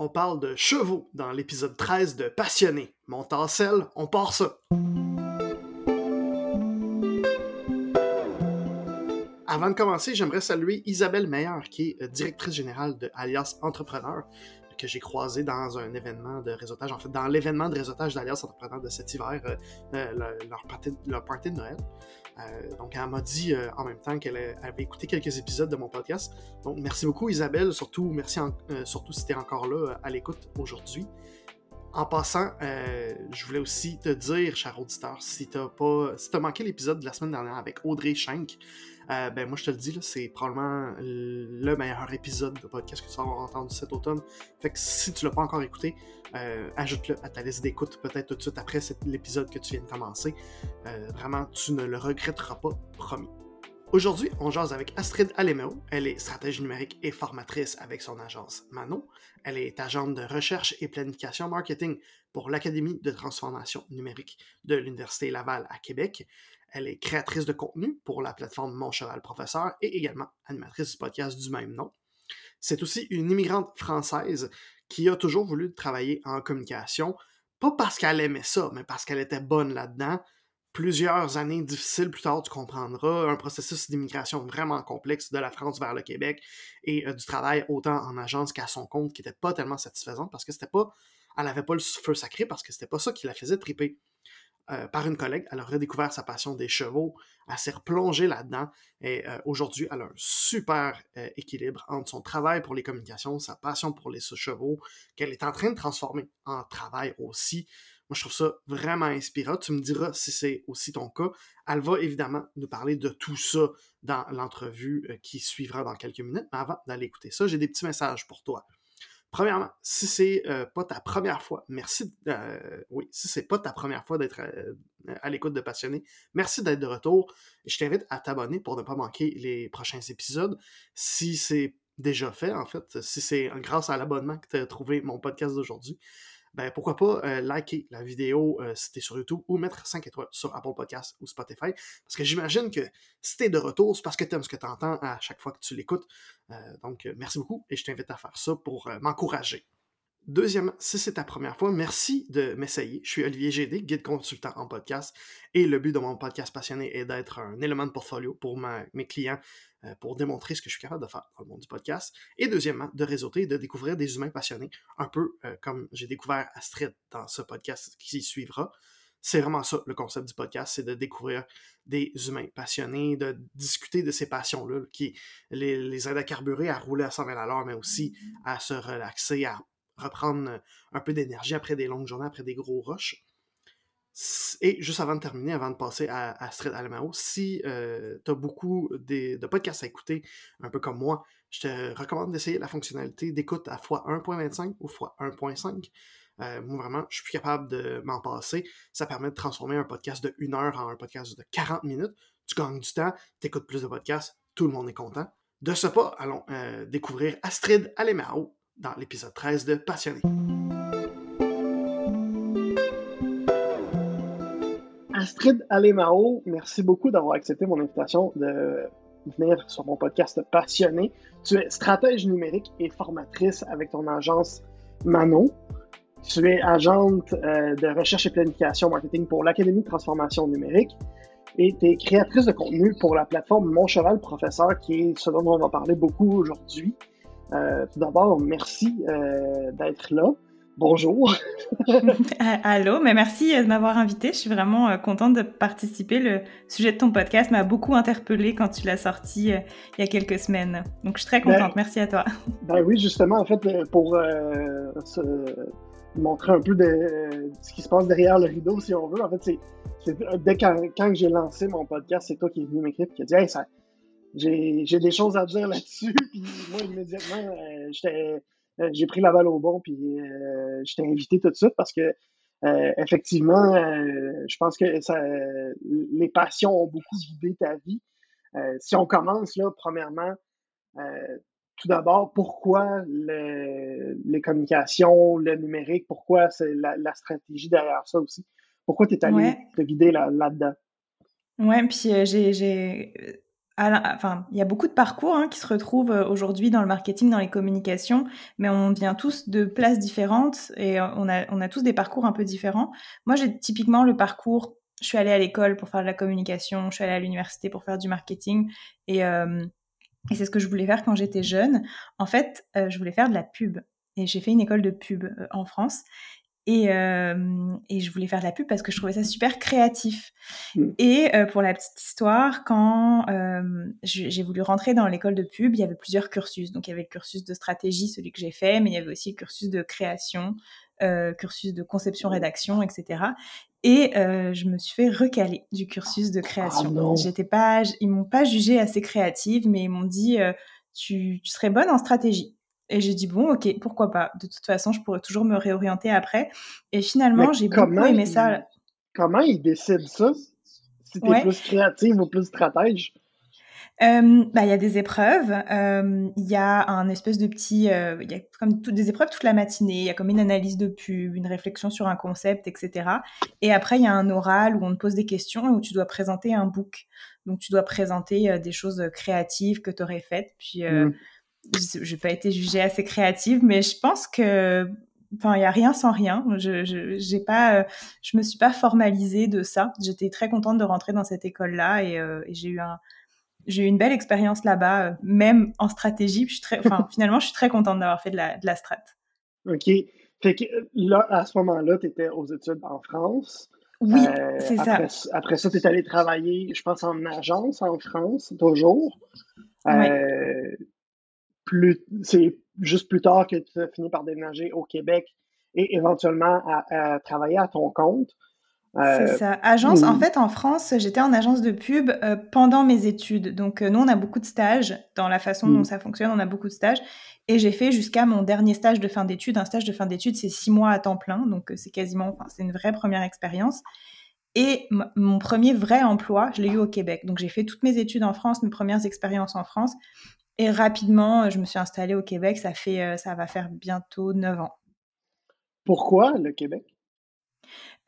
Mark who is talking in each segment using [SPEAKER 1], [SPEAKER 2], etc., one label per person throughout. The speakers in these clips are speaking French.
[SPEAKER 1] On parle de chevaux dans l'épisode 13 de Passionné. Montancel, on part ça. Avant de commencer, j'aimerais saluer Isabelle Meyer, qui est euh, directrice générale de Alias Entrepreneur, que j'ai croisé dans un événement de réseautage, en fait, dans l'événement de réseautage d'Alias Entrepreneur de cet hiver, euh, euh, leur, party, de Noël. donc, elle m'a dit en même temps qu'elle avait écouté quelques épisodes de mon podcast. Donc, merci beaucoup, Isabelle. Surtout, merci surtout si tu es encore là à l'écoute aujourd'hui. En passant, je voulais aussi te dire, cher auditeur, si tu pas, si as manqué l'épisode de la semaine dernière avec Audrey Schenk, euh, ben moi je te le dis, c'est probablement le meilleur épisode de podcast que tu vas avoir entendu cet automne. Fait que si tu l'as pas encore écouté, euh, ajoute-le à ta liste d'écoute peut-être tout de suite après l'épisode que tu viens de commencer. Euh, vraiment, tu ne le regretteras pas, promis. Aujourd'hui, on jase avec Astrid Alemeo. Elle est stratège numérique et formatrice avec son agence Mano. Elle est agente de recherche et planification marketing pour l'Académie de transformation numérique de l'Université Laval à Québec. Elle est créatrice de contenu pour la plateforme Mon Cheval Professeur et également animatrice du podcast du même nom. C'est aussi une immigrante française qui a toujours voulu travailler en communication, pas parce qu'elle aimait ça, mais parce qu'elle était bonne là-dedans. Plusieurs années difficiles plus tard, tu comprendras, un processus d'immigration vraiment complexe de la France vers le Québec et euh, du travail autant en agence qu'à son compte qui n'était pas tellement satisfaisant parce que c'était pas, elle n'avait pas le feu sacré parce que c'était pas ça qui la faisait triper. Euh, par une collègue. Elle a redécouvert sa passion des chevaux. Elle s'est replongée là-dedans. Et euh, aujourd'hui, elle a un super euh, équilibre entre son travail pour les communications, sa passion pour les chevaux, qu'elle est en train de transformer en travail aussi. Moi, je trouve ça vraiment inspirant. Tu me diras si c'est aussi ton cas. Elle va évidemment nous parler de tout ça dans l'entrevue qui suivra dans quelques minutes. Mais avant d'aller écouter ça, j'ai des petits messages pour toi. Premièrement, si c'est euh, pas ta première fois, merci. Euh, oui, si c'est pas ta première fois d'être euh, à, l'écoute de Passionné, merci d'être de retour. Je t'invite à t'abonner pour ne pas manquer les prochains épisodes. Si c'est déjà fait, en fait, si c'est grâce à l'abonnement que tu as trouvé mon podcast d'aujourd'hui, ben pourquoi pas euh, liker la vidéo euh, si t'es sur YouTube ou mettre 5 étoiles sur Apple Podcast ou Spotify. Parce que j'imagine que si t'es de retour, c'est parce que t'aimes ce que tu entends à chaque fois que tu l'écoutes. Euh, donc merci beaucoup et je t'invite à faire ça pour m'encourager. Deuxièmement, si c'est ta première fois, merci de m'essayer. Je suis Olivier GD, guide consultant en podcast, et le but de mon podcast passionné est d'être un élément de portfolio pour mes clients euh, pour démontrer ce que je suis capable de faire dans le monde du podcast. Et deuxièmement, de réseauter et de découvrir des humains passionnés, un peu euh, comme j'ai découvert Astrid dans ce podcast qui suivra. C'est vraiment ça le concept du podcast, c'est de découvrir des humains passionnés, de discuter de ces passions-là qui les, les aident à carburer, à rouler à 100 000 à l'heure, mais aussi à se relaxer, à reprendre euh, un peu d'énergie après des longues journées, après des gros rushs. Et juste avant de terminer, avant de passer à, à Street si euh, tu as beaucoup de, podcasts à écouter, un peu comme moi, je te recommande d'essayer la fonctionnalité d'écoute à x1.25 ou x1.5. Euh, moi, vraiment, je suis capable de m'en passer. Ça permet de transformer un podcast de 1 heure en un podcast de 40 minutes. Tu gagnes du temps, tu écoutes plus de podcasts, tout le monde est content. De ce pas, allons découvrir Astrid Alemao dans l'épisode 13 de Passionné. Astrid Alemao, merci beaucoup d'avoir accepté mon invitation de venir sur mon podcast Passionné. Tu es stratège numérique et formatrice avec ton agence Manon. Tu es agente euh, de recherche et planification marketing pour l'Académie de transformation numérique et tu es créatrice de contenu pour la plateforme Mon Cheval Professeur, qui est ce dont on va parler beaucoup aujourd'hui. Euh, tout d'abord, merci euh, d'être là. Bonjour.
[SPEAKER 2] Allô, mais merci de m'avoir invité. Je suis vraiment euh, contente de participer. Le sujet de ton podcast m'a beaucoup interpellée quand tu l'as sorti il y a quelques semaines. Donc, je suis très contente. Ben, merci à toi.
[SPEAKER 1] Ben oui, justement, en fait, pour montrer un peu de, ce qui se passe derrière le rideau, si on veut. En fait, c'est dès quand, quand j'ai lancé mon podcast, c'est toi qui es venu m'écrire et qui a dit Hey, ça, j'ai des choses à dire là-dessus. Puis moi, immédiatement, euh, euh, j'ai pris la balle au bon, puis euh, je t'ai invité tout de suite parce que effectivement, je pense que ça, les passions ont beaucoup guidé ta vie. si on commence là, premièrement, tout d'abord, pourquoi les communications, le numérique, pourquoi c'est la, stratégie derrière ça aussi? Pourquoi tu es allé te guider là-dedans?
[SPEAKER 2] ouais, puis j'ai enfin, il y a beaucoup de parcours hein, qui se retrouvent euh, aujourd'hui dans le marketing, dans les communications, mais on vient tous de places différentes et euh, on a, tous des parcours un peu différents. Moi, j'ai typiquement le parcours, je suis allée à l'école pour faire de la communication, je suis allée à l'université pour faire du marketing et, euh, et c'est ce que je voulais faire quand j'étais jeune. En fait, je voulais faire de la pub et j'ai fait une école de pub en France et, euh, et, je voulais faire de la pub parce que je trouvais ça super créatif. Mm. Et euh, pour la petite histoire, quand euh, j'ai voulu rentrer dans l'école de pub, il y avait plusieurs cursus. Donc il y avait le cursus de stratégie, celui que j'ai fait, mais il y avait aussi le cursus de création, cursus de conception-rédaction, etc. Et je me suis fait recaler du cursus de création.
[SPEAKER 3] Oh
[SPEAKER 2] J'étais pas, ils m'ont pas jugée assez créative, mais ils m'ont dit tu, tu serais bonne en stratégie. Et j'ai dit, bon, ok, pourquoi pas. De toute façon, je pourrais toujours me réorienter après. Et finalement, j'ai beaucoup aimé ça.
[SPEAKER 3] Comment ils décident ça? Si t'es plus créative ou plus stratège?
[SPEAKER 2] Euh, bah, il y a des épreuves, euh, il y a un espèce de petit, euh, il y a comme toutes des épreuves toute la matinée, il y a comme une analyse de pub, une réflexion sur un concept, etc. Et après, il y a un oral où on te pose des questions et où tu dois présenter un book. Donc, tu dois présenter des choses créatives que tu aurais faites. Puis, mmh j'ai pas été jugée assez créative, mais je pense que enfin il y a rien sans rien. Je je j'ai pas euh, je me suis pas formalisée de ça. J'étais très contente de rentrer dans cette école là et, euh, et j'ai eu un j'ai eu une belle expérience là-bas euh, même en stratégie. Je suis très enfin finalement je suis très contente d'avoir fait de la de la strat.
[SPEAKER 3] Ok. Fait que là à ce moment-là tu étais aux études en France.
[SPEAKER 2] Oui c'est ça.
[SPEAKER 3] après ça tu es allé travailler je pense en agence en France toujours c'est juste plus tard que tu as fini par déménager au Québec et éventuellement à, travailler à ton compte.
[SPEAKER 2] c'est euh, ça. Agence, en fait, en France, j'étais en agence de pub euh, pendant mes études. Donc, euh, nous, on a beaucoup de stages dans la façon dont mm. ça fonctionne. On a beaucoup de stages. Et j'ai fait jusqu'à mon dernier stage de fin d'études. Un stage de fin d'études, c'est six mois à temps plein. Donc, c'est quasiment, enfin, c'est une vraie première expérience. Et mon premier vrai emploi, je l'ai eu au Québec. Donc, j'ai fait toutes mes études en France, mes premières expériences en France. Et rapidement, euh, je me suis installée au Québec. Ça, fait, euh, ça va faire bientôt 9 ans.
[SPEAKER 3] Pourquoi le Québec?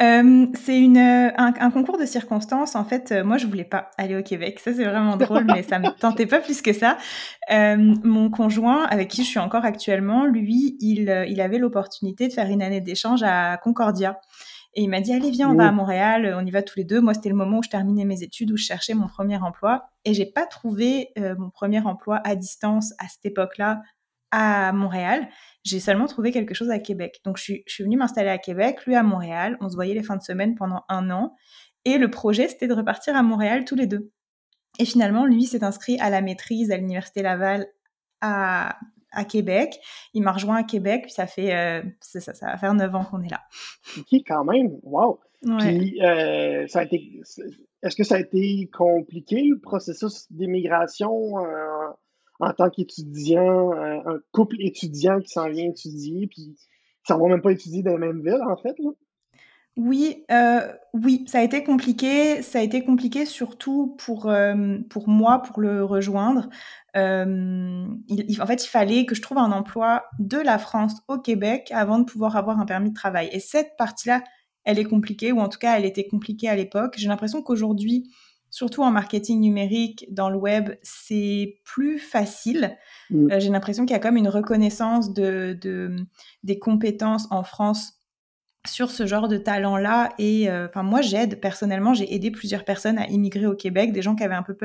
[SPEAKER 2] Euh, c'est une, un, concours de circonstances. En fait, moi, je voulais pas aller au Québec. Ça, c'est vraiment drôle, mais ça me tentait pas plus que ça. mon conjoint, avec qui je suis encore actuellement, lui, il, il avait l'opportunité de faire une année d'échange à Concordia. Et il m'a dit, allez, viens, on va à Montréal, on y va tous les deux. Moi, c'était le moment où je terminais mes études, où je cherchais mon premier emploi. Et j'ai pas trouvé euh, mon premier emploi à distance à cette époque-là à Montréal. J'ai seulement trouvé quelque chose à Québec. Donc, je suis, je suis venue m'installer à Québec, lui à Montréal. On se voyait les fins de semaine pendant un an. Et le projet, c'était de repartir à Montréal tous les deux. Et finalement, lui s'est inscrit à la maîtrise à l'Université Laval à à Québec. Il m'a rejoint à Québec, puis ça fait euh, ça, ça, va faire neuf ans qu'on est là.
[SPEAKER 3] OK, quand même. Wow. Puis euh, ça a été est-ce que ça a été compliqué le processus d'immigration euh, en tant qu'étudiant, un couple étudiant qui s'en vient étudier, puis ça ne va même pas étudier dans la même ville, en fait? Là?
[SPEAKER 2] Oui, oui, ça a été compliqué. Ça a été compliqué surtout pour, pour moi, pour le rejoindre il, en fait, il fallait que je trouve un emploi de la France au Québec avant de pouvoir avoir un permis de travail. Et cette partie-là, elle est compliquée, ou en tout cas, elle était compliquée à l'époque. J'ai l'impression qu'aujourd'hui, surtout en marketing numérique, dans le web, c'est plus facile. Mmh. Euh, j'ai l'impression qu'il y a comme une reconnaissance de, de, des compétences en France sur ce genre de talent-là. Et euh, enfin, moi, j'aide personnellement, j'ai aidé plusieurs personnes à immigrer au Québec, des gens qui avaient un peu,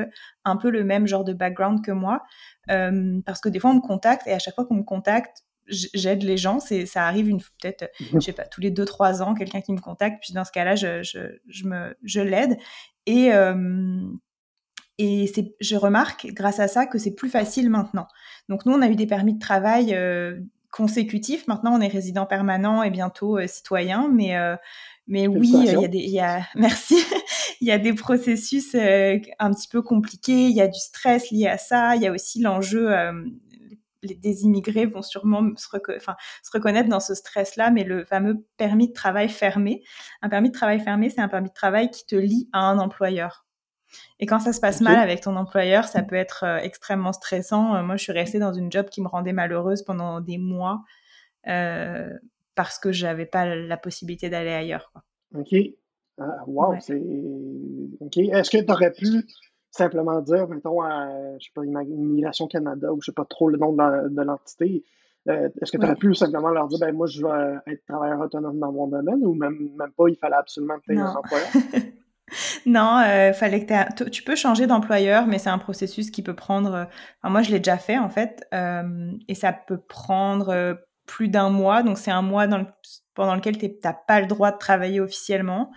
[SPEAKER 2] un peu le même genre de background que moi, euh, parce que des fois, on me contacte et à chaque fois qu'on me contacte, j'aide les gens. C'est, ça arrive une peut-être, je sais pas, tous les deux trois ans, quelqu'un qui me contacte. Puis dans ce cas-là, je, je, je me, je l'aide. Et euh, et c'est, je remarque grâce à ça que c'est plus facile maintenant. Donc nous, on a eu des permis de travail consécutif. Maintenant, on est résident permanent et bientôt euh, citoyen, mais euh, mais oui, il y a des, il y a, merci, il y a des processus euh, un petit peu compliqués. Il y a du stress lié à ça. Il y a aussi l'enjeu. des immigrés vont sûrement se, enfin, se reconnaître dans ce stress-là, mais le fameux permis de travail fermé. Un permis de travail fermé, c'est un permis de travail qui te lie à un employeur. Et quand ça se passe mal avec ton employeur, ça peut être euh, extrêmement stressant. Euh, moi, je suis restée dans une job qui me rendait malheureuse pendant des mois euh, parce que j'avais pas la possibilité d'aller ailleurs.
[SPEAKER 3] OK. Ah, wow, c'est. OK. Est-ce que tu aurais pu simplement dire, mettons, à, je sais pas, Immigration Canada ou je sais pas trop le nom de l'entité, euh, est-ce que tu aurais pu simplement leur dire, ben moi, je veux être travailleur autonome dans mon domaine ou même, même pas, il fallait absolument que tu un employeur?
[SPEAKER 2] Non, euh, fallait que tu peux changer d'employeur, mais c'est un processus qui peut prendre. Euh, enfin, moi, je l'ai déjà fait en fait, euh, et ça peut prendre plus d'un mois. Donc, c'est un mois dans le, pendant lequel tu n'as pas le droit de travailler officiellement.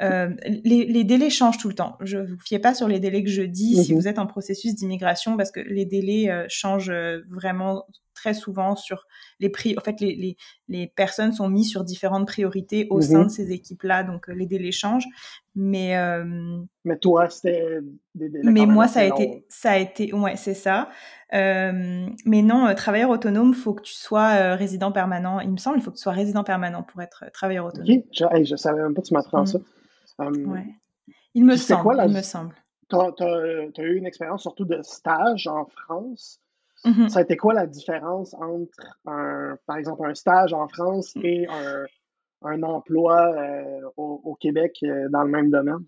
[SPEAKER 2] Euh, les, les, délais changent tout le temps. Je vous fiez pas sur les délais que je dis si mhm. vous êtes en processus d'immigration parce que les délais euh, changent euh, vraiment très souvent sur les prix. En fait, les, les, les personnes sont mises sur différentes priorités au sein mhm. de ces équipes-là, donc les délais changent. Mais
[SPEAKER 3] mais toi, c'était.
[SPEAKER 2] Mais moi, ça a été, ça a été, ouais, c'est ça. mais non, travailleur autonome, faut que tu sois résident permanent. Il me semble, il faut que tu sois résident permanent pour être travailleur autonome.
[SPEAKER 3] Ok, je, je savais même pas que tu m'apprends mmh. ça.
[SPEAKER 2] Ouais. Il me semble, il me semble.
[SPEAKER 3] Tu as, eu une expérience surtout de stage en France? Mmh ça a été quoi la différence entre, un, par exemple, un stage en France mmh. et un, un emploi euh, au, au, Québec euh, dans le même domaine?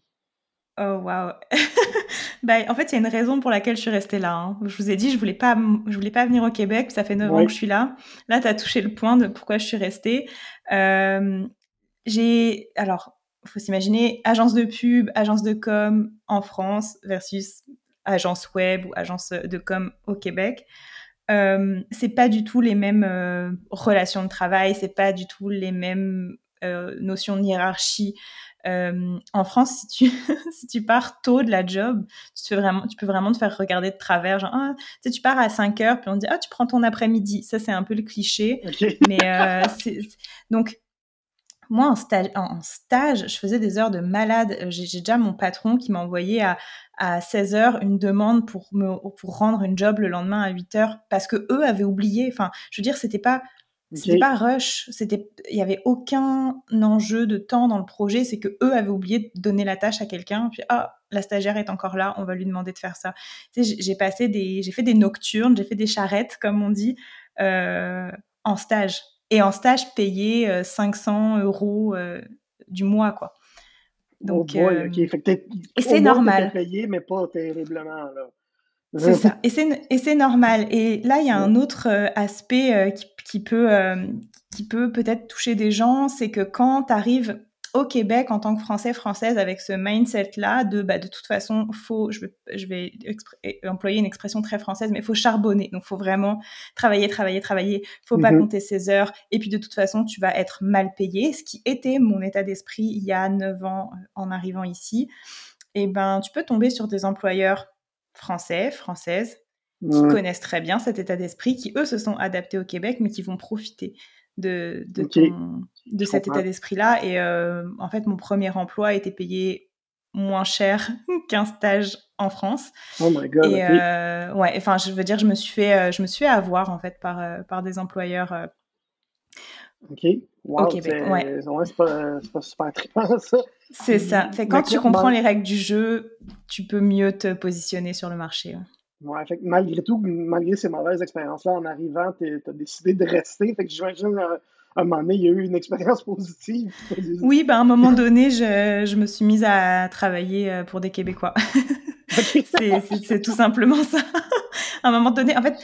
[SPEAKER 2] Oh, wow. ben, en fait, il y a une raison pour laquelle je suis restée là. Hein. Je vous ai dit, je voulais pas, je voulais pas venir au Québec. Ça fait 9 ans que je suis là. Là, tu as touché le point de pourquoi je suis restée. Euh, j'ai, alors, il faut s'imaginer agence de pub, agence de com en France versus agence web ou agence de com au Québec. Euh, c'est pas du tout les mêmes euh, relations de travail, c'est pas du tout les mêmes euh, notions de hiérarchie. Euh, en France, si tu, si tu pars tôt de la job, tu, fais vraiment, tu peux vraiment te faire regarder de travers. Genre, ah, tu, sais, tu pars à 5 heures, puis on te dit, ah, tu prends ton après-midi. Ça, c'est un peu le cliché. Mais donc, moi, en stage, en stage, je faisais des heures de malade. Euh, j'ai déjà mon patron qui m'a envoyé à, à 16 heures une demande pour me pour rendre une job le lendemain à 8 heures parce que eux avaient oublié. Enfin, je veux dire, c'était pas c'était pas rush. C'était il y avait aucun enjeu de temps dans le projet. C'est que eux avaient oublié de donner la tâche à quelqu'un. Puis ah, la stagiaire est encore là, on va lui demander de faire ça. Tu sais, j'ai passé des j'ai fait des nocturnes, j'ai fait des charrettes comme on dit euh, en stage et en stage payé 500 euh, euros euh, du mois, quoi.
[SPEAKER 3] Donc, oh boy, euh,
[SPEAKER 2] et c'est normal.
[SPEAKER 3] payé, mais pas terriblement, là.
[SPEAKER 2] C'est ça. Et c'est normal. Et là, il y a un autre aspect qui, qui, peut, qui peut peut-être toucher des gens, c'est que quand tu arrives au Québec en tant que Français, Française, avec ce mindset-là de bah, de toute façon, faut, je vais, je vais employer une expression très française, mais il faut charbonner. Donc, il faut vraiment travailler, travailler, travailler. faut pas mhm. compter ses heures. Et puis, de toute façon, tu vas être mal payé, ce qui était mon état d'esprit il y a 9 ans euh, en arrivant ici. Et eh ben, tu peux tomber sur des employeurs français, françaises, qui connaissent très bien cet état d'esprit, qui eux se sont adaptés au Québec, mais qui vont profiter de, de, de cet état d'esprit-là. Et euh, en fait, mon premier emploi était payé moins cher qu'un stage en France.
[SPEAKER 3] Oh my god.
[SPEAKER 2] Et euh, ouais, enfin, je veux dire, je me suis fait, euh, je me suis fait avoir en fait par, par des employeurs.
[SPEAKER 3] Ok. Wow, au Québec. Ouais. c'est pas, pas, super trippant, ça.
[SPEAKER 2] C'est ça. Fait, quand tu comprends les règles du jeu, tu peux mieux te positionner sur le marché.
[SPEAKER 3] Ouais, fait malgré tout, malgré ces mauvaises expériences-là, en arrivant, tu as décidé de rester. Fait que j'imagine, euh, à un moment donné, il y a eu une expérience positive.
[SPEAKER 2] Oui, ben, à un moment donné, je, je me suis mise à travailler euh, pour des Québécois. c'est tout simplement ça. à un moment donné, en fait,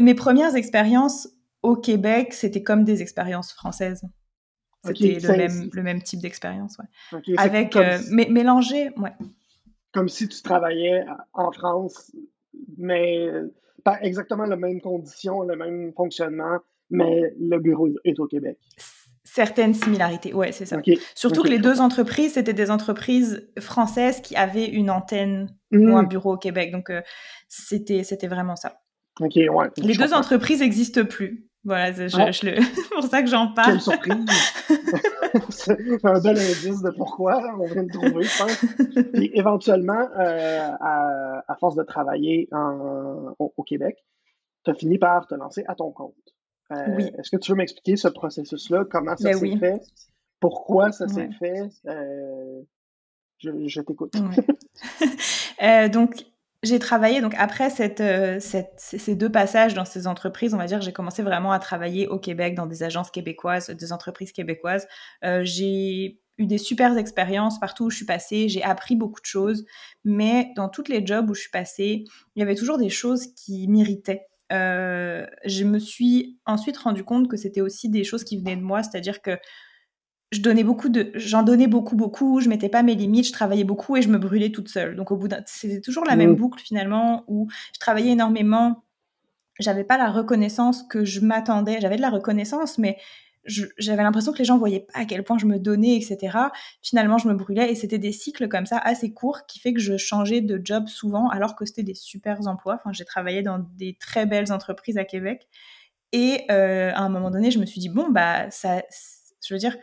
[SPEAKER 2] mes premières expériences au Québec, c'était comme des expériences françaises. C'était le, même, le même type d'expérience, ouais. Avec, euh, mélangé, ouais.
[SPEAKER 3] Comme si tu travaillais en France mais pas exactement les mêmes conditions, le même fonctionnement, mais le bureau est au Québec.
[SPEAKER 2] Certaines similarités, ouais, c'est ça. Surtout que les deux entreprises, c'était des entreprises françaises qui avaient une antenne ou un mmh. bureau au Québec. Donc, euh, c'était, c'était vraiment ça.
[SPEAKER 3] Ouais.
[SPEAKER 2] Les deux entreprises n'existent plus. Voilà, c'est pour ça que j'en parle.
[SPEAKER 3] Quelle surprise! c'est un bel indice de pourquoi on vient de trouver, je pense. Et éventuellement, euh, à, à, force de travailler en, au, Québec, tu as fini par te lancer à ton compte. Euh, oui. Est-ce que tu veux m'expliquer ce processus-là? Comment ça ben s'est fait? Pourquoi ça s'est fait? Euh, je, je t'écoute.
[SPEAKER 2] donc, j'ai travaillé, donc après cette, euh, cette, ces deux passages dans ces entreprises, on va dire, j'ai commencé vraiment à travailler au Québec, dans des agences québécoises, des entreprises québécoises. Euh, j'ai eu des super expériences partout où je suis passée, j'ai appris beaucoup de choses, mais dans toutes les jobs où je suis passée, il y avait toujours des choses qui m'irritaient. Euh, je me suis ensuite rendu compte que c'était aussi des choses qui venaient de moi, c'est-à-dire que je donnais beaucoup de, j'en donnais beaucoup, beaucoup, je mettais pas mes limites, je travaillais beaucoup et je me brûlais toute seule. Donc au bout d'un, c'était toujours la même boucle finalement où je travaillais énormément, j'avais pas la reconnaissance que je m'attendais, j'avais de la reconnaissance, mais j'avais l'impression que les gens voyaient pas à quel point je me donnais, etc. Finalement, je me brûlais et c'était des cycles comme ça assez courts qui fait que je changeais de job souvent alors que c'était des super emplois. Enfin, j'ai travaillé dans des très belles entreprises à Québec et euh, à un moment donné, je me suis dit bon bah ça, je veux dire,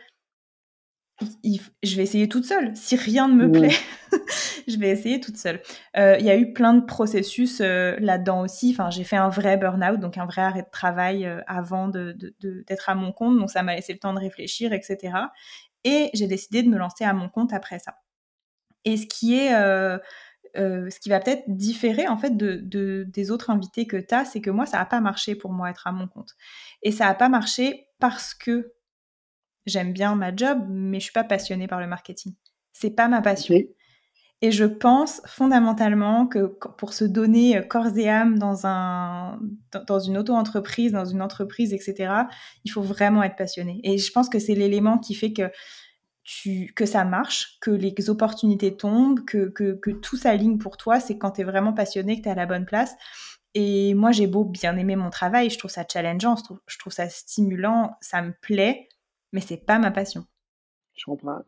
[SPEAKER 2] je vais essayer toute seule. Si rien ne me plaît, je vais essayer toute seule. Euh, il y a eu plein de processus euh, là-dedans aussi. Enfin, j'ai fait un vrai burn-out, donc un vrai arrêt de travail euh, avant d'être à mon compte. Donc ça m'a laissé le temps de réfléchir, etc. Et j'ai décidé de me lancer à mon compte après ça. Et ce qui est... ce qui va peut-être différer en fait de, des autres invités que tu as, c'est que moi, ça n'a pas marché pour moi être à mon compte. Et ça n'a pas marché parce que j'aime bien ma job, mais je suis pas passionnée par le marketing. C'est pas ma passion. Et je pense fondamentalement que pour se donner euh, corps et âme dans, un, dans une auto-entreprise, dans une entreprise, etc., il faut vraiment être passionné. Et je pense que c'est l'élément qui fait que, tu, que ça marche, que les opportunités tombent, que, que, que tout s'aligne pour toi. C'est quand tu es vraiment passionné, que tu es à la bonne place. Et moi, j'ai beau bien aimer mon travail, je trouve ça challengeant, je trouve, je trouve ça stimulant, ça me plaît mais c'est pas ma passion.
[SPEAKER 3] Je comprends.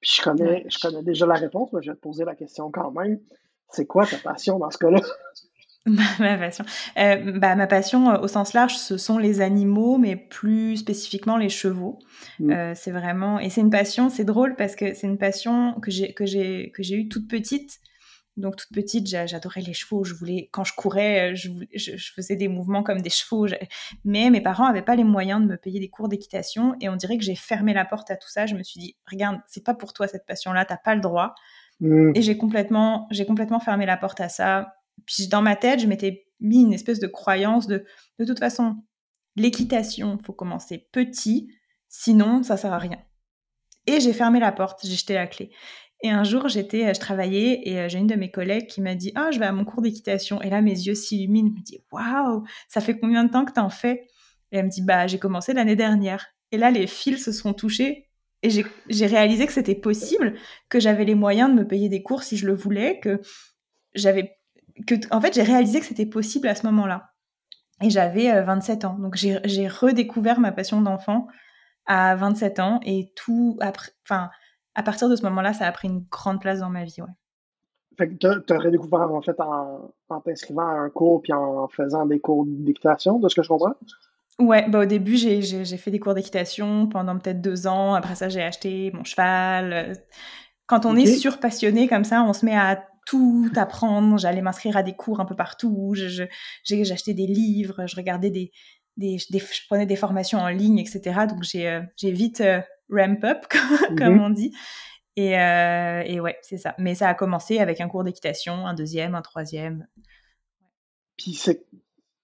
[SPEAKER 3] Puis je connais, je connais déjà la réponse, mais je vais te poser la question quand même. C'est quoi ta passion dans ce cas-là?
[SPEAKER 2] ma passion. Euh, bah, ma passion, euh, au sens large, ce sont les animaux, mais plus spécifiquement les chevaux. Mm. Euh, c'est vraiment... Et c'est une passion, c'est drôle parce que c'est une passion que j'ai, que j'ai, que j'ai eue toute petite. Donc toute petite, j'adorais les chevaux. Je voulais, quand je courais, je, je, faisais des mouvements comme des chevaux. Mais mes parents n'avaient pas les moyens de me payer des cours d'équitation et on dirait que j'ai fermé la porte à tout ça. Je me suis dit, regarde, c'est pas pour toi cette passion-là, t'as pas le droit. Mmh. Et j'ai complètement, j'ai complètement fermé la porte à ça. Puis dans ma tête, je m'étais mis une espèce de croyance de, de toute façon, l'équitation, faut commencer petit, sinon ça sert à rien. Et j'ai fermé la porte, j'ai jeté la clé. Et un jour, j'étais, euh, je travaillais et euh, j'ai une de mes collègues qui m'a dit Ah, je vais à mon cours d'équitation. Et là, mes yeux s'illuminent. Je me dis Waouh, ça fait combien de temps que t'en fais? Et elle me dit Bah, j'ai commencé l'année dernière. Et là, les fils se sont touchés et j'ai réalisé que c'était possible, que j'avais les moyens de me payer des cours si je le voulais, que j'avais. Que, en fait, j'ai réalisé que c'était possible à ce moment-là. Et j'avais 27 euh, ans. Donc, j'ai redécouvert ma passion d'enfant à 27 ans et tout après. Enfin à partir de ce moment-là, ça a pris une grande place dans ma vie. Ouais.
[SPEAKER 3] Fait que tu as redécouvert en fait en, t'inscrivant à un cours puis en faisant des cours d'équitation, de ce que je comprends?
[SPEAKER 2] Ouais, bah au début, j'ai fait des cours d'équitation pendant peut-être deux ans. Après ça, j'ai acheté mon cheval. Quand on est surpassionné comme ça, on se met à tout apprendre. J'allais m'inscrire à des cours un peu partout. J'ai acheté des livres, je regardais des, des, je prenais des formations en ligne, etc. Donc j'ai euh, vite euh, ramp up, comme mhm. on dit. Et, euh, et ouais, c'est ça. Mais ça a commencé avec un cours d'équitation, un deuxième, un troisième.
[SPEAKER 3] Puis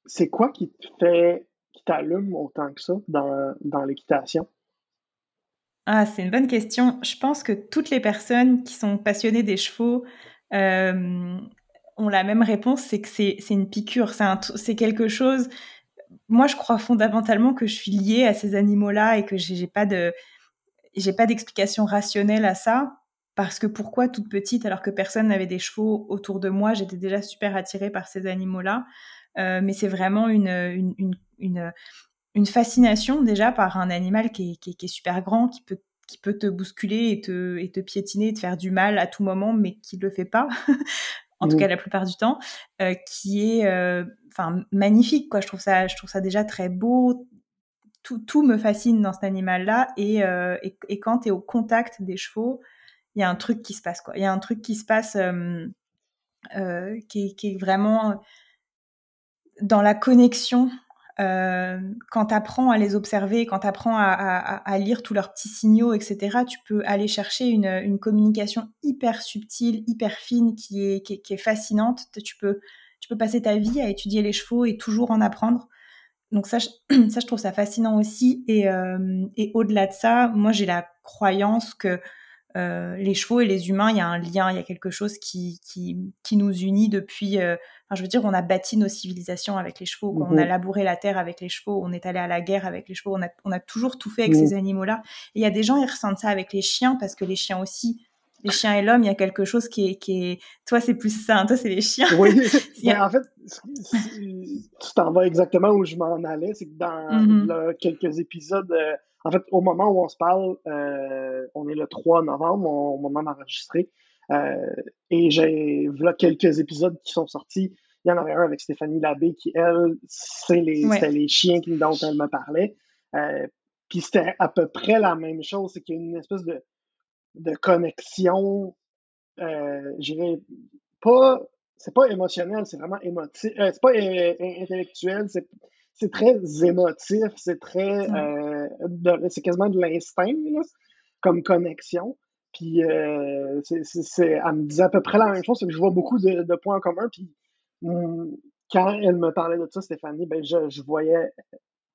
[SPEAKER 3] c'est quoi qui te fait, qui t'allume autant que ça dans, dans l'équitation?
[SPEAKER 2] Ah, c'est une bonne question. Je pense que toutes les personnes qui sont passionnées des chevaux euh, ont la même réponse, c'est que c'est une piqûre, c'est quelque chose. Moi, je crois fondamentalement que je suis liée à ces animaux-là et que j'ai pas de, j'ai pas d'explication rationnelle à ça. Parce que pourquoi toute petite, alors que personne n'avait des chevaux autour de moi, j'étais déjà super attirée par ces animaux-là. Euh, mais c'est vraiment une, une, une, une, fascination déjà par un animal qui est, qui, est, super grand, qui peut, qui peut te bousculer et te, et te piétiner, et te faire du mal à tout moment, mais qui ne le fait pas. en tout cas la plupart du temps, euh, qui est euh, enfin magnifique quoi. Je trouve ça, je trouve ça déjà très beau, tout, me fascine dans cet animal-là. Et, euh, quand tu es au contact des chevaux, il y a un truc qui se passe. Il y a un truc qui se passe euh, euh, qui, est vraiment dans la connexion. quand tu apprends à les observer, quand tu apprends à, lire tous leurs petits signaux, etc., tu peux aller chercher une, communication hyper subtile, hyper fine, qui est, qui est, fascinante. Tu peux passer ta vie à étudier les chevaux et toujours en apprendre. Donc ça, je, ça, je trouve ça fascinant aussi. Et, euh, et au-delà de ça, moi, j'ai la croyance que euh, les chevaux et les humains, il y a un lien, il y a quelque chose qui, qui, qui nous unit depuis. Euh, enfin, je veux dire, on a bâti nos civilisations avec les chevaux, on a mhm. labouré la terre avec les chevaux, on est allé à la guerre avec les chevaux, on a, on a toujours tout fait avec ces animaux-là. Et il y a des gens, ils ressentent ça avec les chiens parce que les chiens aussi. Les chiens et l'homme, il y a quelque chose qui est, qui est... Toi, c'est plus ça, toi, c'est les chiens.
[SPEAKER 3] Oui, en fait, tu t'en vas exactement où je m'en allais, c'est que dans mhm. quelques épisodes, euh, en fait, au moment où on se parle, euh, on est le 3 novembre, au moment d'enregistrer. Euh, et j'ai voilà quelques épisodes qui sont sortis. Il y en avait un avec Stéphanie Labbé qui, elle, c'est les, les chiens dont elle me parlait. Euh, puis c'était à peu près la même chose. C'est qu'il y a une espèce de, de connexion, euh, je dirais, pas, c'est pas émotionnel, c'est vraiment émotif. Euh, c'est pas intellectuel, c'est c'est très émotif, c'est très. Euh, c'est quasiment de l'instinct, comme connexion. Puis, euh, c'est, elle me disait à peu près la même chose, c'est que je vois beaucoup de, points en commun. Puis, quand elle me parlait de ça, Stéphanie, ben, je, je voyais,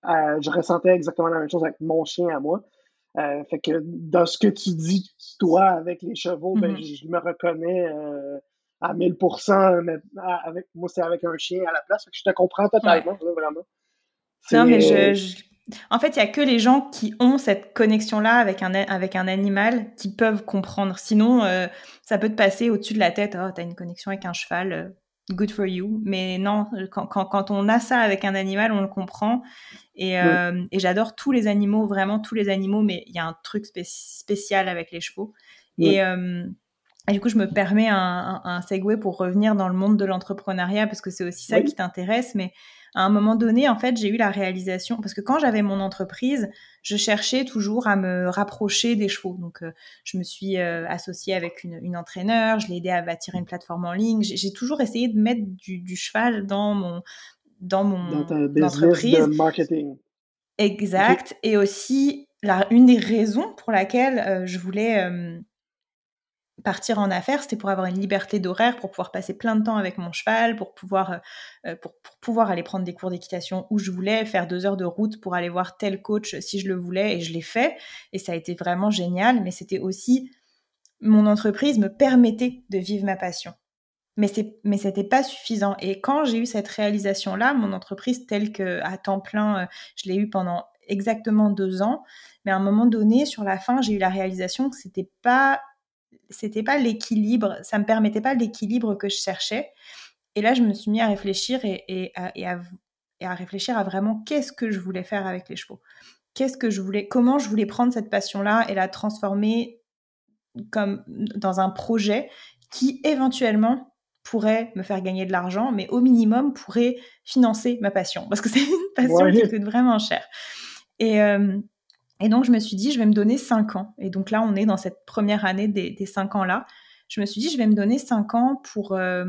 [SPEAKER 3] euh, je ressentais exactement la même chose avec mon chien à moi. Fait que dans ce que tu dis, toi, avec les chevaux, ben, mm-hmm. je, me reconnais à 1000%, mais avec, moi, c'est avec un chien à la place. Fait que je te comprends totalement, vraiment.
[SPEAKER 2] Non, mais je, En fait, il y a que les gens qui ont cette connexion-là avec un, avec un animal qui peuvent comprendre. Sinon, euh, ça peut te passer au-dessus de la tête. Oh, t'as une connexion avec un cheval, euh, good for you. Mais non, quand, quand, quand, on a ça avec un animal, on le comprend. Et, euh, et j'adore tous les animaux, vraiment tous les animaux, mais il y a un truc spécial avec les chevaux. Et, et, du coup, je me permets un, un, un segue pour revenir dans le monde de l'entrepreneuriat parce que c'est aussi ça qui t'intéresse. Mais à un moment donné, en fait, j'ai eu la réalisation, parce que quand j'avais mon entreprise, je cherchais toujours à me rapprocher des chevaux. Donc, euh, je me suis euh, associée avec une, une, entraîneur, je l'ai aidée à bâtir une plateforme en ligne. J'ai toujours essayé de mettre du, du, cheval dans mon dans mon
[SPEAKER 3] dans entreprise. De marketing.
[SPEAKER 2] Exact. Et aussi, la, une des raisons pour laquelle euh, je voulais partir en affaires, c'était pour avoir une liberté d'horaire, pour pouvoir passer plein de temps avec mon cheval, pour pouvoir, euh, euh, pour, pouvoir aller prendre des cours d'équitation où je voulais, faire deux heures de route pour aller voir tel coach si je le voulais, et je l'ai fait, et ça a été vraiment génial, mais c'était aussi, mon entreprise me permettait de vivre ma passion. Mais c'est, mais c'était pas suffisant. Et quand j'ai eu cette réalisation-là, mon entreprise telle que à temps plein, euh, je l'ai eu pendant exactement deux ans. Mais à un moment donné, sur la fin, j'ai eu la réalisation que c'était pas c'était pas l'équilibre, ça me permettait pas l'équilibre que je cherchais. Et là, je me suis mis à réfléchir et, à, réfléchir à vraiment qu'est-ce que je voulais faire avec les chevaux. Qu'est-ce que je voulais, comment je voulais prendre cette passion-là et la transformer comme dans un projet qui éventuellement pourrait me faire gagner de l'argent, mais au minimum pourrait financer ma passion parce que c'est une passion qui coûte vraiment cher. Et, euh, et donc, je me suis dit, je vais me donner 5 ans. Et donc là, on est dans cette première année des, des 5 ans-là. Je me suis dit, je vais me donner 5 ans pour, euh,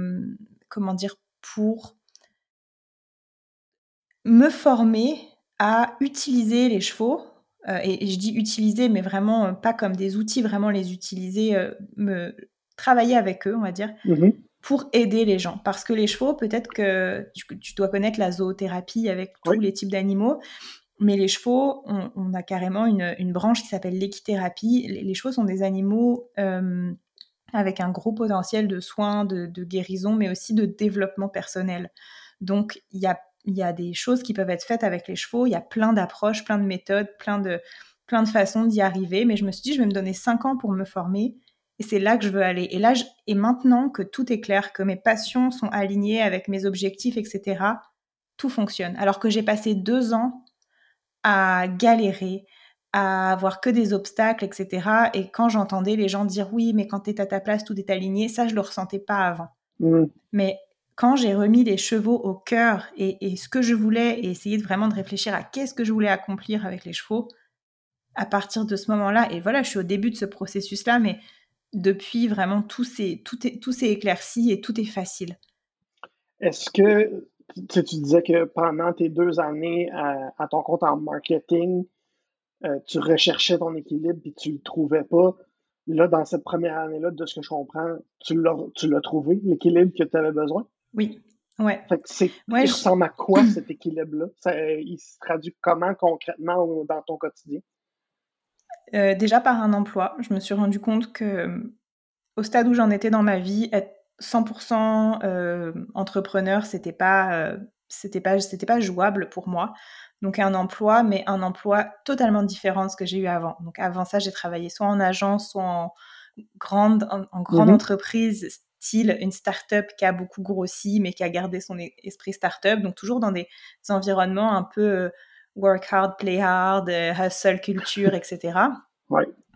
[SPEAKER 2] comment dire, pour me former à utiliser les chevaux. Euh, et, je dis utiliser, mais vraiment euh, pas comme des outils, vraiment les utiliser, me travailler avec eux, on va dire, mm-hmm. pour aider les gens. Parce que les chevaux, peut-être que tu, dois connaître la zoothérapie avec tous les types d'animaux. Mais les chevaux, on, a carrément une, branche qui s'appelle l'équithérapie. Les, chevaux sont des animaux euh, avec un gros potentiel de soins, de, guérison, mais aussi de développement personnel. Donc, il y a, des choses qui peuvent être faites avec les chevaux. Il y a plein d'approches, plein de méthodes, plein de, façons d'y arriver. Mais je me suis dit, je vais me donner cinq ans pour me former. Et c'est là que je veux aller. Et là, et maintenant que tout est clair, que mes passions sont alignées avec mes objectifs, etc., tout fonctionne. Alors que j'ai passé deux ans à galérer, à avoir que des obstacles, etc. Et quand j'entendais les gens dire oui, mais quand tu es à ta place, tout est aligné, ça, je le ressentais pas avant. Mmh. Mais quand j'ai remis les chevaux au cœur et, ce que je voulais et essayé de vraiment de réfléchir à qu'est-ce que je voulais accomplir avec les chevaux, à partir de ce moment-là, et voilà, je suis au début de ce processus-là, mais depuis vraiment tout s'est tout est, tout éclairci et tout est facile.
[SPEAKER 3] Est-ce que tu, disais que pendant tes deux années à, ton compte en marketing, euh, tu recherchais ton équilibre et tu ne le trouvais pas. Là, dans cette première année-là, de ce que je comprends, tu l'as trouvé, l'équilibre que tu avais besoin?
[SPEAKER 2] Oui. Ouais.
[SPEAKER 3] c'est, il ressemble à quoi cet équilibre-là? il se traduit comment concrètement dans ton quotidien?
[SPEAKER 2] déjà par un emploi. Je me suis rendu compte que au stade où j'en étais dans ma vie, être 100% entrepreneur, c'était pas, c'était pas, c'était pas jouable pour moi. Donc un emploi, mais un emploi totalement différent de ce que j'ai eu avant. Donc avant ça, j'ai travaillé soit en agence, soit en grande, en, grande mmh entreprise, style une start-up qui a beaucoup grossi, mais qui a gardé son e-, esprit start-up. Donc toujours dans des environnements un peu work hard, play hard, hustle culture, etc.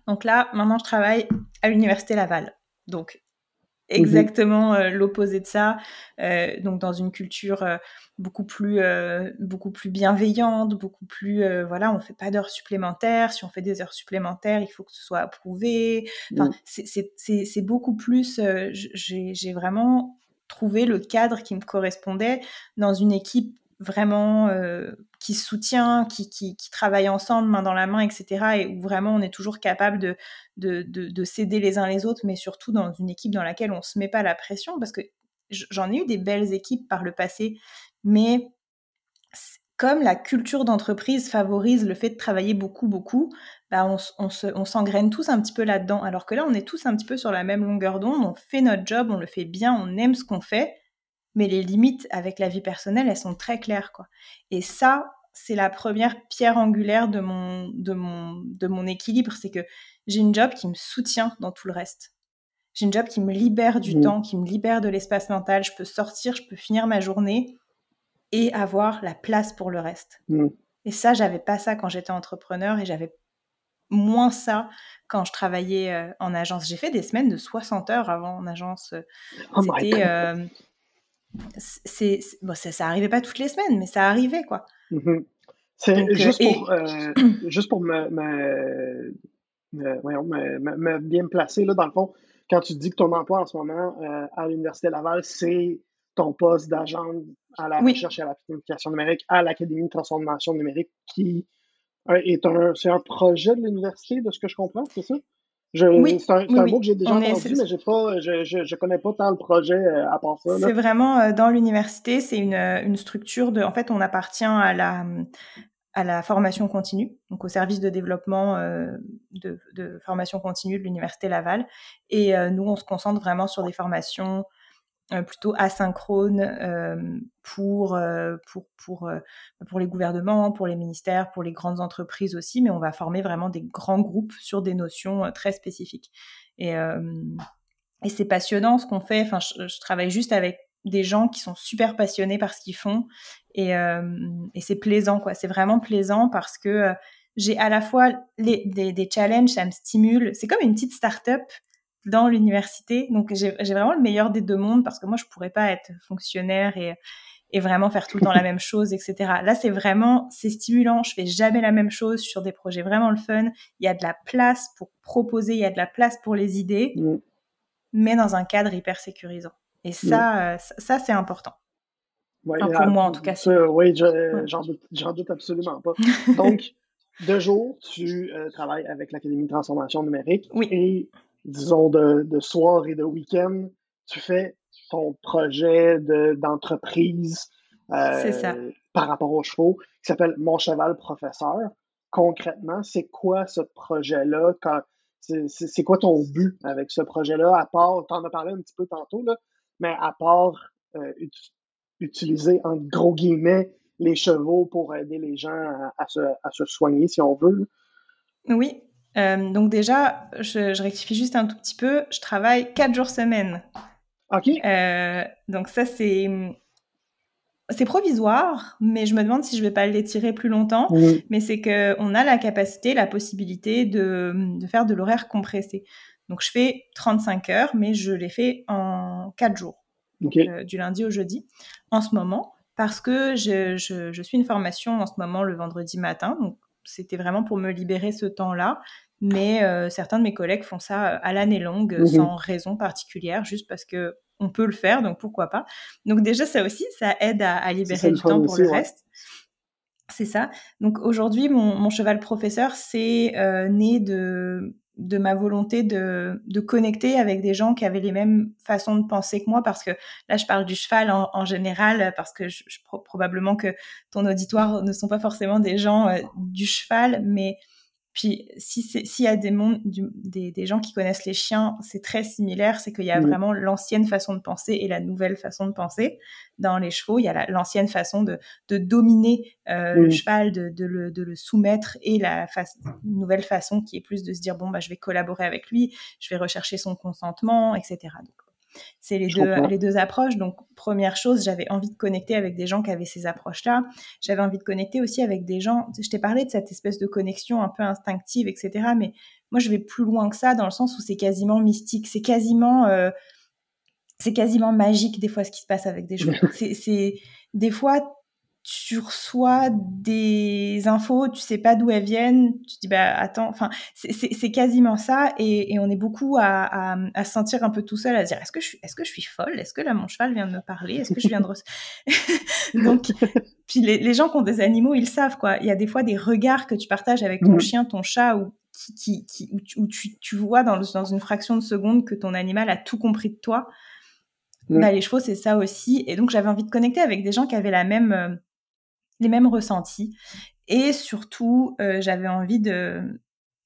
[SPEAKER 2] Donc là, maintenant, je travaille à l'université Laval. Donc Mmh exactement l'opposé de ça. donc dans une culture beaucoup plus beaucoup plus bienveillante, beaucoup plus voilà, on fait pas d'heures supplémentaires. Si on fait des heures supplémentaires, il faut que ce soit approuvé. Enfin, mmh. c'est beaucoup plus. J'ai vraiment trouvé le cadre qui me correspondait dans une équipe vraiment euh, qui soutient, qui, qui, travaille ensemble, main dans la main, etc. Et où vraiment on est toujours capable de, de, de, s'aider les uns les autres, mais surtout dans une équipe dans laquelle on se met pas la pression, parce que j'en ai eu des belles équipes par le passé, mais comme la culture d'entreprise favorise le fait de travailler beaucoup, beaucoup, bah on, on s'engraine tous un petit peu là-dedans. Alors que là, on est tous un petit peu sur la même longueur d'onde, on fait notre job, on le fait bien, on aime ce qu'on fait, mais les limites avec la vie personnelle, elles sont très claires, quoi. Et ça, c'est la première pierre angulaire de mon, de mon, de mon équilibre, c'est que j'ai une job qui me soutient dans tout le reste. J'ai une job qui me libère du mmh. temps, qui me libère de l'espace mental. Je peux sortir, je peux finir ma journée et avoir la place pour le reste. Mmh. Et ça, j'avais pas ça quand j'étais entrepreneur et j'avais moins ça quand je travaillais euh, en agence. J'ai fait des semaines de 60 heures avant en agence. Oh C'était c'est, bon, ça, ça arrivait pas toutes les semaines, mais ça arrivait, quoi.
[SPEAKER 3] Mmh c'est euh, juste, pour, euh, juste pour me, me, me, bien me placer, là, dans le fond, quand tu dis que ton emploi en ce moment euh, à l'Université Laval, c'est ton poste d'agent à la recherche et à la planification numérique à l'Académie de transformation numérique, qui est un, c'est un projet de l'université, de ce que je comprends, c'est ça? Oui, c'est un, mot que j'ai déjà entendu, mais pas, je, je, connais pas tant le projet euh, à part ça.
[SPEAKER 2] C'est vraiment euh, dans l'université, c'est une, une, structure de. En fait, on appartient à la, à la formation continue, donc au service de développement euh, de, de, formation continue de l'université Laval. Et nous, on se concentre vraiment sur des formations euh, plutôt asynchrone euh, pour, euh, pour, pour, pour les gouvernements, pour les ministères, pour les grandes entreprises aussi, mais on va former vraiment des grands groupes sur des notions très spécifiques. Et, et c'est passionnant ce qu'on fait. Enfin, je, travaille juste avec des gens qui sont super passionnés par ce qu'ils font et, et c'est plaisant quoi. C'est vraiment plaisant parce que j'ai à la fois des, des, challenges, ça me stimule. C'est comme une petite start-up dans l'université. Donc j'ai vraiment le meilleur des deux mondes parce que moi je pourrais pas être fonctionnaire et, et vraiment faire tout le temps la même chose, etc. Là c'est vraiment c'est stimulant. Je fais jamais la même chose sur des projets vraiment le fun. Il y a de la place pour proposer, il y a de la place pour les idées, mm. mais dans un cadre hyper sécurisant. Et ça, mm. ça, c'est important. pour moi en tout cas.
[SPEAKER 3] oui, j'en doute, doute, absolument pas. Donc de jour, tu euh, travailles avec l'Académie de transformation numérique
[SPEAKER 2] oui.
[SPEAKER 3] et disons, de, de soir et de week-end, tu fais ton projet d'entreprise euh, par rapport aux chevaux qui s'appelle Mon cheval professeur. Concrètement, c'est quoi ce projet-là? C'est quoi ton but avec ce projet-là? À part, tu en as parlé un petit peu tantôt, là, mais à part euh, utiliser, en gros guillemets, les chevaux pour aider les gens à, se, à se, soigner, si on veut.
[SPEAKER 2] Oui, euh, donc déjà, je, rectifie juste un tout petit peu, je travaille quatre jours semaine.
[SPEAKER 3] Ok.
[SPEAKER 2] Euh, donc ça, c'est... C'est provisoire, mais je me demande si je vais pas l'étirer plus longtemps. Mais c'est qu'on a la capacité, la possibilité de, de faire de l'horaire compressé. Donc je fais 35 heures, mais je les fais en quatre jours, euh, du lundi au jeudi, en ce moment, parce que je, je, je, suis une formation en ce moment le vendredi matin. Donc c'était vraiment pour me libérer ce temps-là. Mais euh, certains de mes collègues font ça euh, à l'année longue, mmh sans raison particulière, juste parce que on peut le faire, donc pourquoi pas. Donc déjà, ça aussi, ça aide à, libérer du temps pour le reste. C'est ça. Donc aujourd'hui, mon, cheval professeur, c'est euh, né de, de ma volonté de, de, connecter avec des gens qui avaient les mêmes façons de penser que moi, parce que là, je parle du cheval en, général, parce que je, probablement que ton auditoire ne sont pas forcément des gens du cheval, mais Puis s'il y a des, des, des, gens qui connaissent les chiens, c'est très similaire, c'est qu'il y a vraiment l'ancienne façon de penser et la nouvelle façon de penser. Dans les chevaux, il y a l'ancienne façon de, de dominer euh, le cheval, de, de, le, de, le, soumettre, et la nouvelle façon qui est plus de se dire, bon, bah, je vais collaborer avec lui, je vais rechercher son consentement, etc. Donc, c'est les deux, les deux approches. Donc, première chose, j'avais envie de connecter avec des gens qui avaient ces approches-là. J'avais envie de connecter aussi avec des gens. Je t'ai parlé de cette espèce de connexion un peu instinctive, etc. Mais moi, je vais plus loin que ça dans le sens où c'est quasiment mystique. C'est quasiment. Euh, c'est quasiment magique des fois ce qui se passe avec des gens. c'est des fois tu reçois des infos, tu sais pas d'où elles viennent, tu te dis bah attends, enfin c'est quasiment ça et, et, on est beaucoup à, à, à, se sentir un peu tout seul à se dire est-ce que je suis est-ce que je suis folle, est-ce que là mon cheval vient de me parler, est-ce que je viens de donc puis les, les, gens qui ont des animaux ils savent quoi, il y a des fois des regards que tu partages avec ton chien, ton chat ou qui, qui, où, tu, tu, vois dans, dans une fraction de seconde que ton animal a tout compris de toi. Bah, les chevaux, c'est ça aussi. Et donc, j'avais envie de connecter avec des gens qui avaient la même, euh, les mêmes ressentis. Et surtout, euh, j'avais envie de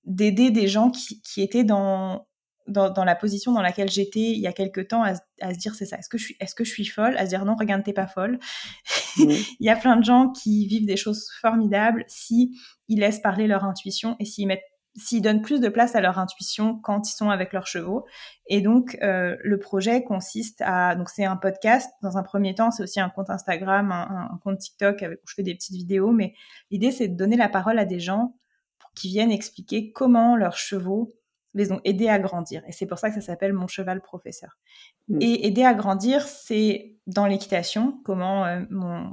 [SPEAKER 2] d'aider des gens qui, qui étaient dans, dans, dans, la position dans laquelle j'étais il y a quelque temps à, à se dire c'est ça est-ce que je suis est-ce que je suis folle? À se dire non regarde t'es pas folle il y a plein de gens qui vivent des choses formidables si ils laissent parler leur intuition et s'ils mettent s'ils donnent plus de place à leur intuition quand ils sont avec leurs chevaux. Et donc, euh, le projet consiste à... Donc, c'est un podcast. Dans un premier temps, c'est aussi un compte Instagram, un, compte TikTok avec, où je fais des petites vidéos. Mais l'idée, c'est de donner la parole à des gens pour qu'ils viennent expliquer comment leurs chevaux les ont aidés à grandir. Et c'est pour ça que ça s'appelle Mon cheval professeur. Mmh. Et aider à grandir, c'est dans l'équitation, comment euh, mon,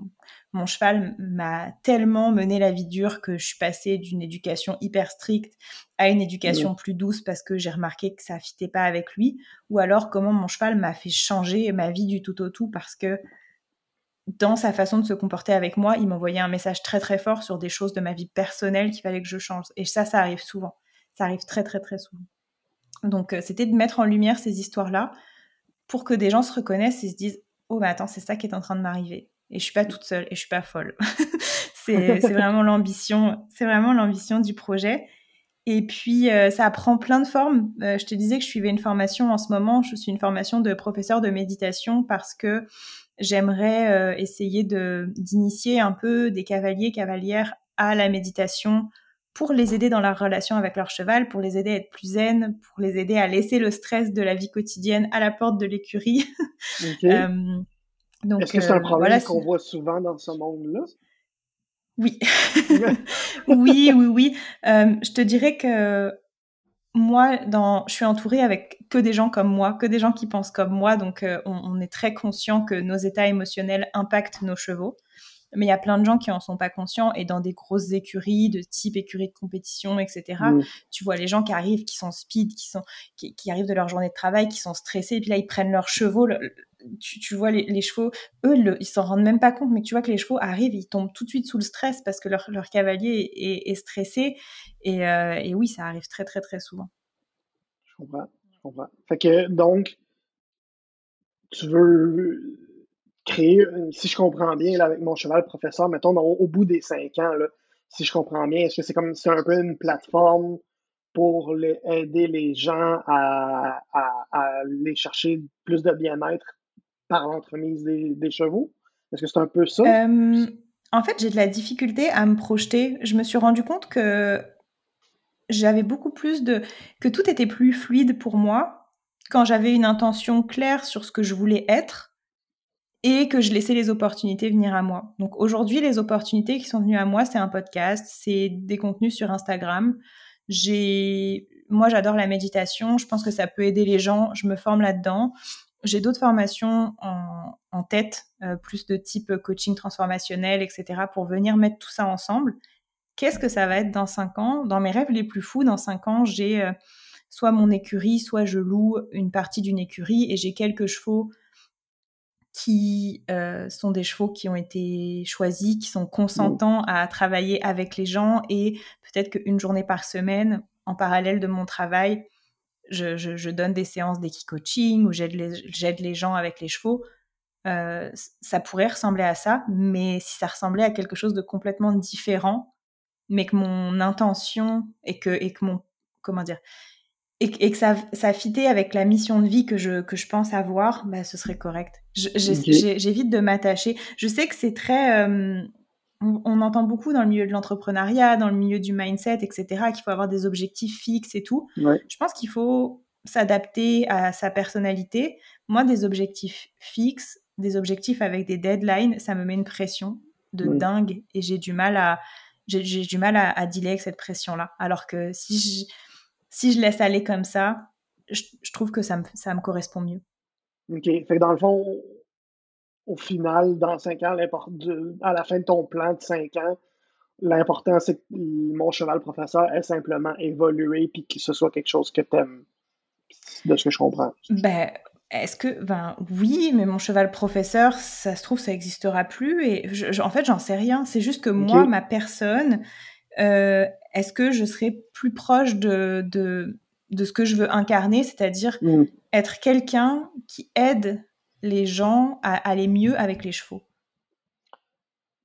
[SPEAKER 2] mon cheval m'a tellement mené la vie dure que je suis passée d'une éducation hyper stricte à une éducation plus douce parce que j'ai remarqué que ça fitait pas avec lui, ou alors comment mon cheval m'a fait changer ma vie du tout au tout parce que dans sa façon de se comporter avec moi, il m'envoyait un message très très fort sur des choses de ma vie personnelle qu'il fallait que je change. Et ça, ça arrive souvent. Ça arrive très très très souvent. Donc euh, c'était de mettre en lumière ces histoires-là pour que des gens se reconnaissent et se disent oh mais attends c'est ça qui est en train de m'arriver et je suis pas toute seule et je suis pas folle. c'est vraiment l'ambition, c'est vraiment l'ambition du projet. Et puis euh, ça prend plein de formes. Euh, je te disais que je suivais une formation en ce moment. Je suis une formation de professeur de méditation parce que j'aimerais euh, essayer de d'initier un peu des cavaliers cavalières à la méditation pour les aider dans leur relation avec leur cheval, pour les aider à être plus zen, pour les aider à laisser le stress de la vie quotidienne à la porte de l'écurie.
[SPEAKER 3] Est-ce que c'est un euh, problème qu'on voit souvent dans ce monde-là?
[SPEAKER 2] Oui. oui, oui, oui. Euh, je te dirais que moi, dans, je suis entourée avec que des gens comme moi, que des gens qui pensent comme moi. Donc, euh, on, est très conscient que nos états émotionnels impactent nos chevaux. Mais il y a plein de gens qui en sont pas conscients et dans des grosses écuries de type écurie de compétition, etc. Tu vois les gens qui arrivent, qui sont speed, qui sont, qui, qui, arrivent de leur journée de travail, qui sont stressés, et puis là ils prennent leurs chevaux, tu, vois les, chevaux, eux, le, ils s'en rendent même pas compte, mais tu vois que les chevaux arrivent, ils tombent tout de suite sous le stress parce que leur, leur cavalier est, stressé. Et, euh, et, oui, ça arrive très, très, très souvent.
[SPEAKER 3] Je comprends. Je comprends. Fait que donc, tu veux créer, si je comprends bien, là, avec mon cheval professeur, mettons, au, bout des cinq ans, si je comprends bien, est-ce que c'est comme c'est un peu une plateforme pour aider les gens à aller chercher plus de bien-être par l'entremise des, chevaux? Est-ce que c'est un peu ça?
[SPEAKER 2] Euh, en fait, j'ai de la difficulté à me projeter. Je me suis rendu compte que j'avais beaucoup plus de... que tout était plus fluide pour moi quand j'avais une intention claire sur ce que je voulais être et que je laissais les opportunités venir à moi. Donc aujourd'hui, les opportunités qui sont venues à moi, c'est un podcast, c'est des contenus sur Instagram. J'ai, moi, j'adore la méditation. Je pense que ça peut aider les gens. Je me forme là-dedans. J'ai d'autres formations en, tête, euh, plus de type coaching transformationnel, etc., pour venir mettre tout ça ensemble. Qu'est-ce que ça va être dans cinq ans? Dans mes rêves les plus fous, dans cinq ans, j'ai euh, soit mon écurie, soit je loue une partie d'une écurie et j'ai quelques chevaux qui euh, sont des chevaux qui ont été choisis, qui sont consentants à travailler avec les gens et peut-être qu'une journée par semaine, en parallèle de mon travail, je, donne des séances d'équi-coaching ou j'aide les, les, gens avec les chevaux. Euh, ça pourrait ressembler à ça, mais si ça ressemblait à quelque chose de complètement différent, mais que mon intention et que, et que mon, comment dire, et, que ça, ça fitait avec la mission de vie que je, que je pense avoir, bah, ce serait correct. J'évite de m'attacher. Je sais que c'est très... Euh, on, entend beaucoup dans le milieu de l'entrepreneuriat, dans le milieu du mindset, etc., qu'il faut avoir des objectifs fixes et tout. Je pense qu'il faut s'adapter à sa personnalité. Moi, des objectifs fixes, des objectifs avec des deadlines, ça me met une pression de dingue et j'ai du mal à j'ai du mal à, à, dealer avec cette pression-là. Alors que si je, si je laisse aller comme ça, je, trouve que ça me, ça me correspond mieux.
[SPEAKER 3] OK. Fait que dans le fond, au final, dans cinq ans, à la fin de ton plan de cinq ans, l'important, c'est que mon cheval professeur ait simplement évolué puis que ce soit quelque chose que tu aimes, de ce que je comprends.
[SPEAKER 2] Ben, est-ce que, ben oui, mais mon cheval professeur, ça se trouve, ça n'existera plus. Et en fait, j'en sais rien. C'est juste que moi, ma personne, est-ce que je serai plus proche de, de, de, ce que je veux incarner, c'est-à-dire mm. être quelqu'un qui aide les gens à aller mieux avec les chevaux?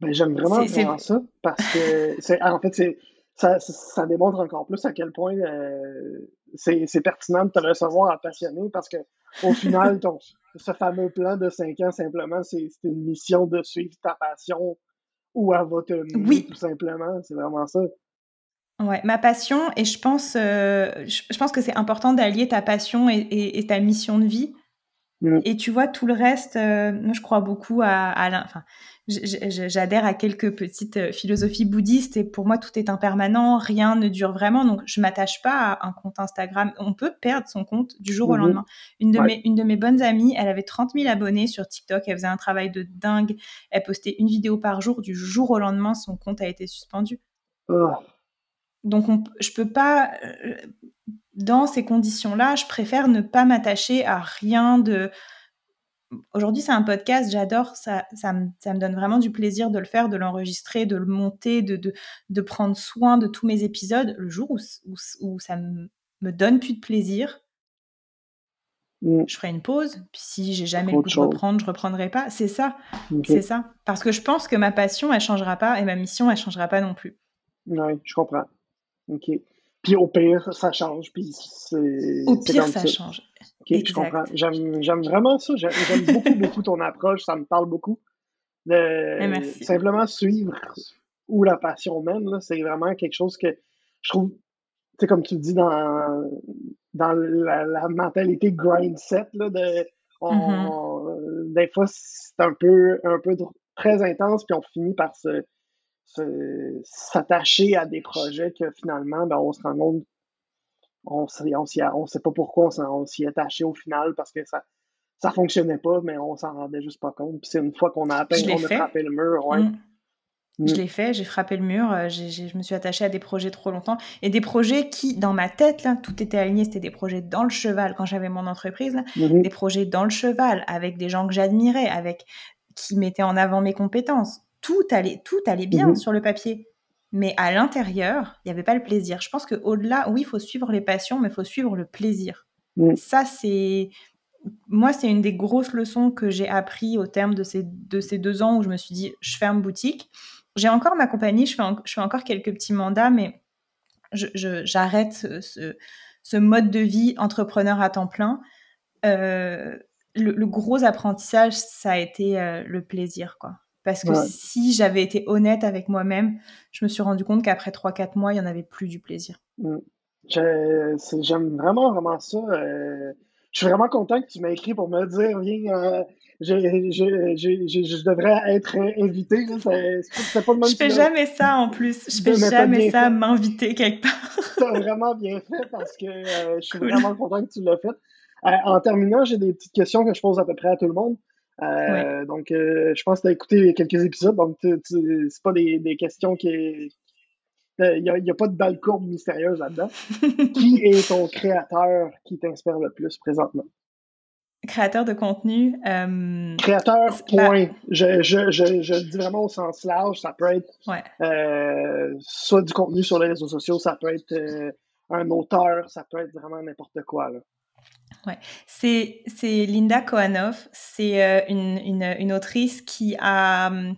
[SPEAKER 3] Ben, J'aime vraiment, ça parce que, en fait, ça, ça, démontre encore plus à quel point euh, c'est pertinent de te recevoir à passionner parce que au final, ton, ce fameux plan de 5 ans, simplement, c'est une mission de suivre ta passion elle va te mener, oui. tout simplement. C'est vraiment ça.
[SPEAKER 2] Ouais, ma passion, et je pense, euh, je, pense que c'est important d'allier ta passion et, ta mission de vie. Mm. Et tu vois, tout le reste, euh, moi, je crois beaucoup à, à enfin, j'adhère à quelques petites euh, philosophies bouddhistes et pour moi, tout est impermanent, rien ne dure vraiment. Donc, je m'attache pas à un compte Instagram. On peut perdre son compte du jour au mm-hmm. lendemain. Une de, mes, une de mes bonnes amies, elle avait 30 000 abonnés sur TikTok. Elle faisait un travail de dingue. Elle postait une vidéo par jour. Du jour au lendemain, son compte a été suspendu. Oh. Donc, on, je peux pas, euh, dans ces conditions-là, je préfère ne pas m'attacher à rien de. Aujourd'hui, c'est un podcast, j'adore, ça, ça, me, ça, me, donne vraiment du plaisir de le faire, de l'enregistrer, de le monter, de, de, de, prendre soin de tous mes épisodes. Le jour où, où, ça me, me, donne plus de plaisir, mm. je ferai une pause. Puis si j'ai jamais le goût de reprendre, je reprendrai pas. C'est ça, c'est ça. Parce que je pense que ma passion, elle changera pas et ma mission, elle changera pas non plus.
[SPEAKER 3] Oui, je comprends. OK. Puis au pire, ça change. Puis c'est.
[SPEAKER 2] Au pire, ça, change.
[SPEAKER 3] OK, je comprends. J'aime vraiment ça. J'aime beaucoup, beaucoup ton approche. Ça me parle beaucoup. De simplement suivre où la passion mène, c'est vraiment quelque chose que je trouve, tu sais, comme tu dis dans, dans la, mentalité grind set, là, de, mm-hmm. des fois, c'est un peu, un peu très intense, puis on finit par se s'attacher à des projets que finalement, ben, on se rend compte, on ne sait pas pourquoi on s'y est attaché au final parce que ça ça fonctionnait pas, mais on s'en rendait juste pas compte. Puis c'est une fois qu'on a atteint, on a frappé le mur, ouais. Mm.
[SPEAKER 2] Mm. Je l'ai fait, j'ai frappé le mur, euh, je me suis attachée à des projets trop longtemps. Et des projets qui, dans ma tête, là, tout était aligné, c'était des projets dans le cheval quand j'avais mon entreprise, mm-hmm. des projets dans le cheval, avec des gens que j'admirais, avec qui mettaient en avant mes compétences tout allait, tout allait bien mhm. sur le papier. Mais à l'intérieur, il n'y avait pas le plaisir. Je pense qu'au-delà, oui, il faut suivre les passions, mais il faut suivre le plaisir. Mhm. Ça, c'est. Moi, c'est une des grosses leçons que j'ai appris au terme de ces, de ces deux ans où je me suis dit, je ferme boutique. J'ai encore ma compagnie, je fais, je fais encore quelques petits mandats, mais j'arrête ce, ce, mode de vie entrepreneur à temps plein. Euh, le, gros apprentissage, ça a été euh, le plaisir, quoi. Parce que si j'avais été honnête avec moi-même, je me suis rendu compte qu'après 3-4 mois, il n'y en avait plus du plaisir.
[SPEAKER 3] Mm. J'aime vraiment, vraiment ça. Euh, je suis vraiment content que tu m'as écrit pour me dire, viens, euh, je, je, devrais être invité. Là,
[SPEAKER 2] pas je fais jamais ça en plus. Je fais jamais ça, m'inviter quelque part.
[SPEAKER 3] tu as vraiment bien fait parce que euh, je suis vraiment content que tu l'as fait. en terminant, j'ai des petites questions que je pose à peu près à tout le monde. Euh, donc, euh, je pense que tu as écouté quelques épisodes, donc c'est pas des, des, questions qui. Il n'y a, a, pas de balle courbe mystérieuse là-dedans. qui est ton créateur qui t'inspire le plus présentement?
[SPEAKER 2] Créateur de contenu. Euh,
[SPEAKER 3] créateur, point. Je, je, je, je, dis vraiment au sens large. Ça peut être soit du contenu sur les réseaux sociaux, ça peut être un auteur, ça peut être vraiment n'importe quoi. Là.
[SPEAKER 2] Ouais. C'est, c'est Linda Kohanoff, c'est euh, une, une, une, autrice qui a, hum,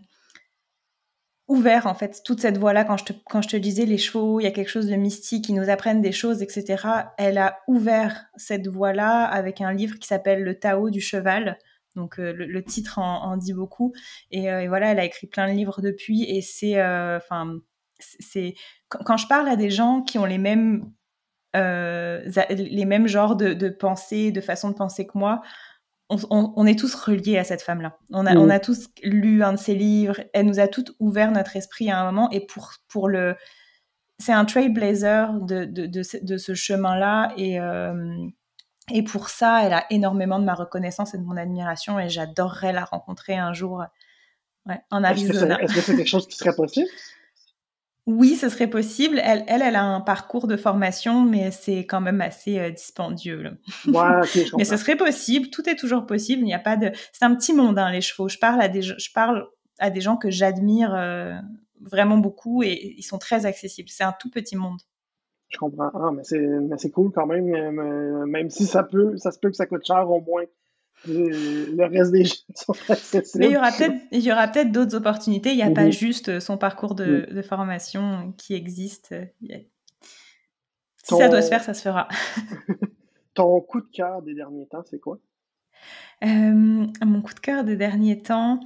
[SPEAKER 2] ouvert en fait toute cette voie-là quand je te quand je te disais les chevaux, il y a quelque chose de mystique, ils nous apprennent des choses, etc. Elle a ouvert cette voie-là avec un livre qui s'appelle Le Tao du cheval. Donc euh, le, titre en, dit beaucoup et, euh, et, voilà, elle a écrit plein de livres depuis et c'est enfin c'est quand je parle à des gens qui ont les mêmes les mêmes genres de, de pensée, de façon de penser que moi, on, est tous reliés à cette femme-là. On a, on a tous lu un de ses livres. Elle nous a toutes ouvert notre esprit à un moment. Et pour, pour le. C'est un trailblazer de, de, de, ce chemin-là. Et, euh, et pour ça, elle a énormément de ma reconnaissance et de mon admiration. Et j'adorerais la rencontrer un jour en Arizona.
[SPEAKER 3] Est-ce que c'est quelque chose qui serait possible?
[SPEAKER 2] Oui, ce serait possible. Elle, elle, elle a un parcours de formation, mais c'est quand même assez euh, dispendieux. mais ce serait possible. Tout est toujours possible. Il n'y a pas de. C'est un petit monde, hein, les chevaux. Je parle à des, je parle à des gens que j'admire euh, vraiment beaucoup et ils sont très accessibles. C'est un tout petit monde.
[SPEAKER 3] Je comprends. Ah, mais c'est cool quand même. Euh, même si ça peut, ça se peut que ça coûte cher au moins le reste des gens sont accessibles.
[SPEAKER 2] Mais il y aura peut-être, d'autres opportunités. Il n'y a pas mhm. juste son parcours de, de, formation qui existe. Si ça doit se faire, ça se fera.
[SPEAKER 3] Ton coup de cœur des derniers temps, c'est quoi?
[SPEAKER 2] Euh, mon coup de cœur des derniers temps,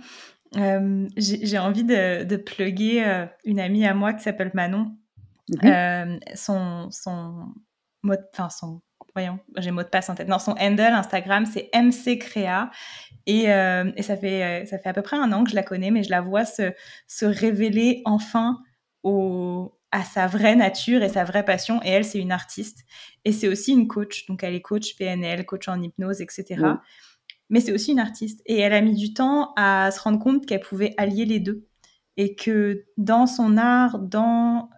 [SPEAKER 2] euh, j'ai envie de, de plugger euh, une amie à moi qui s'appelle Manon. Mhm. son, son, enfin, son voyons, j'ai mot de passe en tête. Non, son handle Instagram, c'est mccrea. Et, euh, et ça, fait, euh, ça fait à peu près un an que je la connais, mais je la vois se, se révéler enfin au, à sa vraie nature et sa vraie passion. Et elle, c'est une artiste. Et c'est aussi une coach. Donc, elle est coach PNL, coach en hypnose, etc. Mais c'est aussi une artiste. Et elle a mis du temps à se rendre compte qu'elle pouvait allier les deux. Et que dans son art, dans